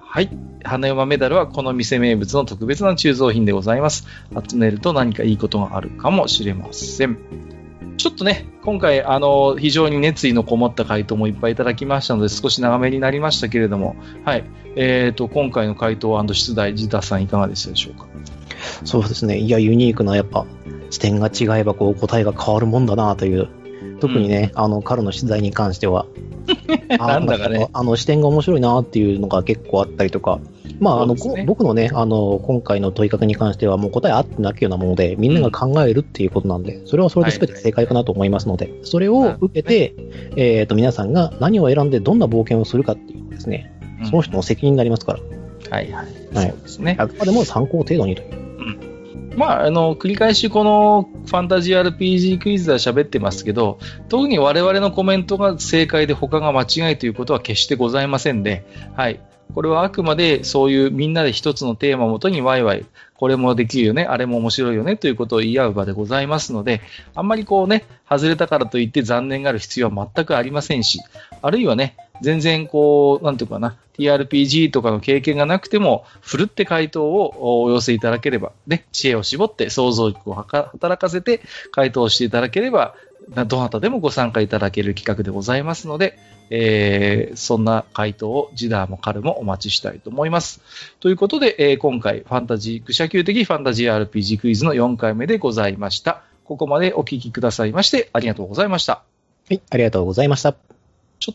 はい。花山メダルはこの店名物の特別な鋳造品でございます。集めると何かいいことがあるかもしれません。ちょっとね、今回、あの、非常に熱意のこもった回答もいっぱいいただきましたので、少し長めになりましたけれども、はい。えっ、ー、と、今回の回答出題、ジタさんいかがでしたでしょうか？そうですね。いや、ユニークな、やっぱ、視点が違えば、こう、答えが変わるもんだなという、特にね、うん、あの、彼の取材に関しては、なんだかね。あの、視点が面白いなっていうのが結構あったりとか、まあ、あの、ね、僕のね、あの、今回の問いかけに関しては、もう答えあってなきようなもので、みんなが考えるっていうことなんで、それはそれで全て正解かなと思いますので、それを受けて、えっ、と、皆さんが何を選んでどんな冒険をするかっていうですね、その人の責任になりますから。はいはい。はい。そうですね。あくまでも参考程度にという。まあ、あの、繰り返しこのファンタジー RPG クイズでは喋ってますけど、特に我々のコメントが正解で他が間違いということは決してございませんで、はい。これはあくまでそういうみんなで一つのテーマをもとにワイワイ、これもできるよね、あれも面白いよねということを言い合う場でございますので、あんまりこうね、外れたからといって残念がある必要は全くありませんし、あるいはね、全然こう、なんていうかな、TRPG とかの経験がなくても、ふるって回答をお寄せいただければ、ね、知恵を絞って想像力を働かせて回答していただければ、どなたでもご参加いただける企画でございますので、えー、そんな回答をジダーもカルもお待ちしたいと思います。ということで、えー、今回、ファンタジーク、社級的ファンタジー RPG クイズの4回目でございました。ここまでお聞きくださいまして、ありがとうございました。はい、ありがとうございました。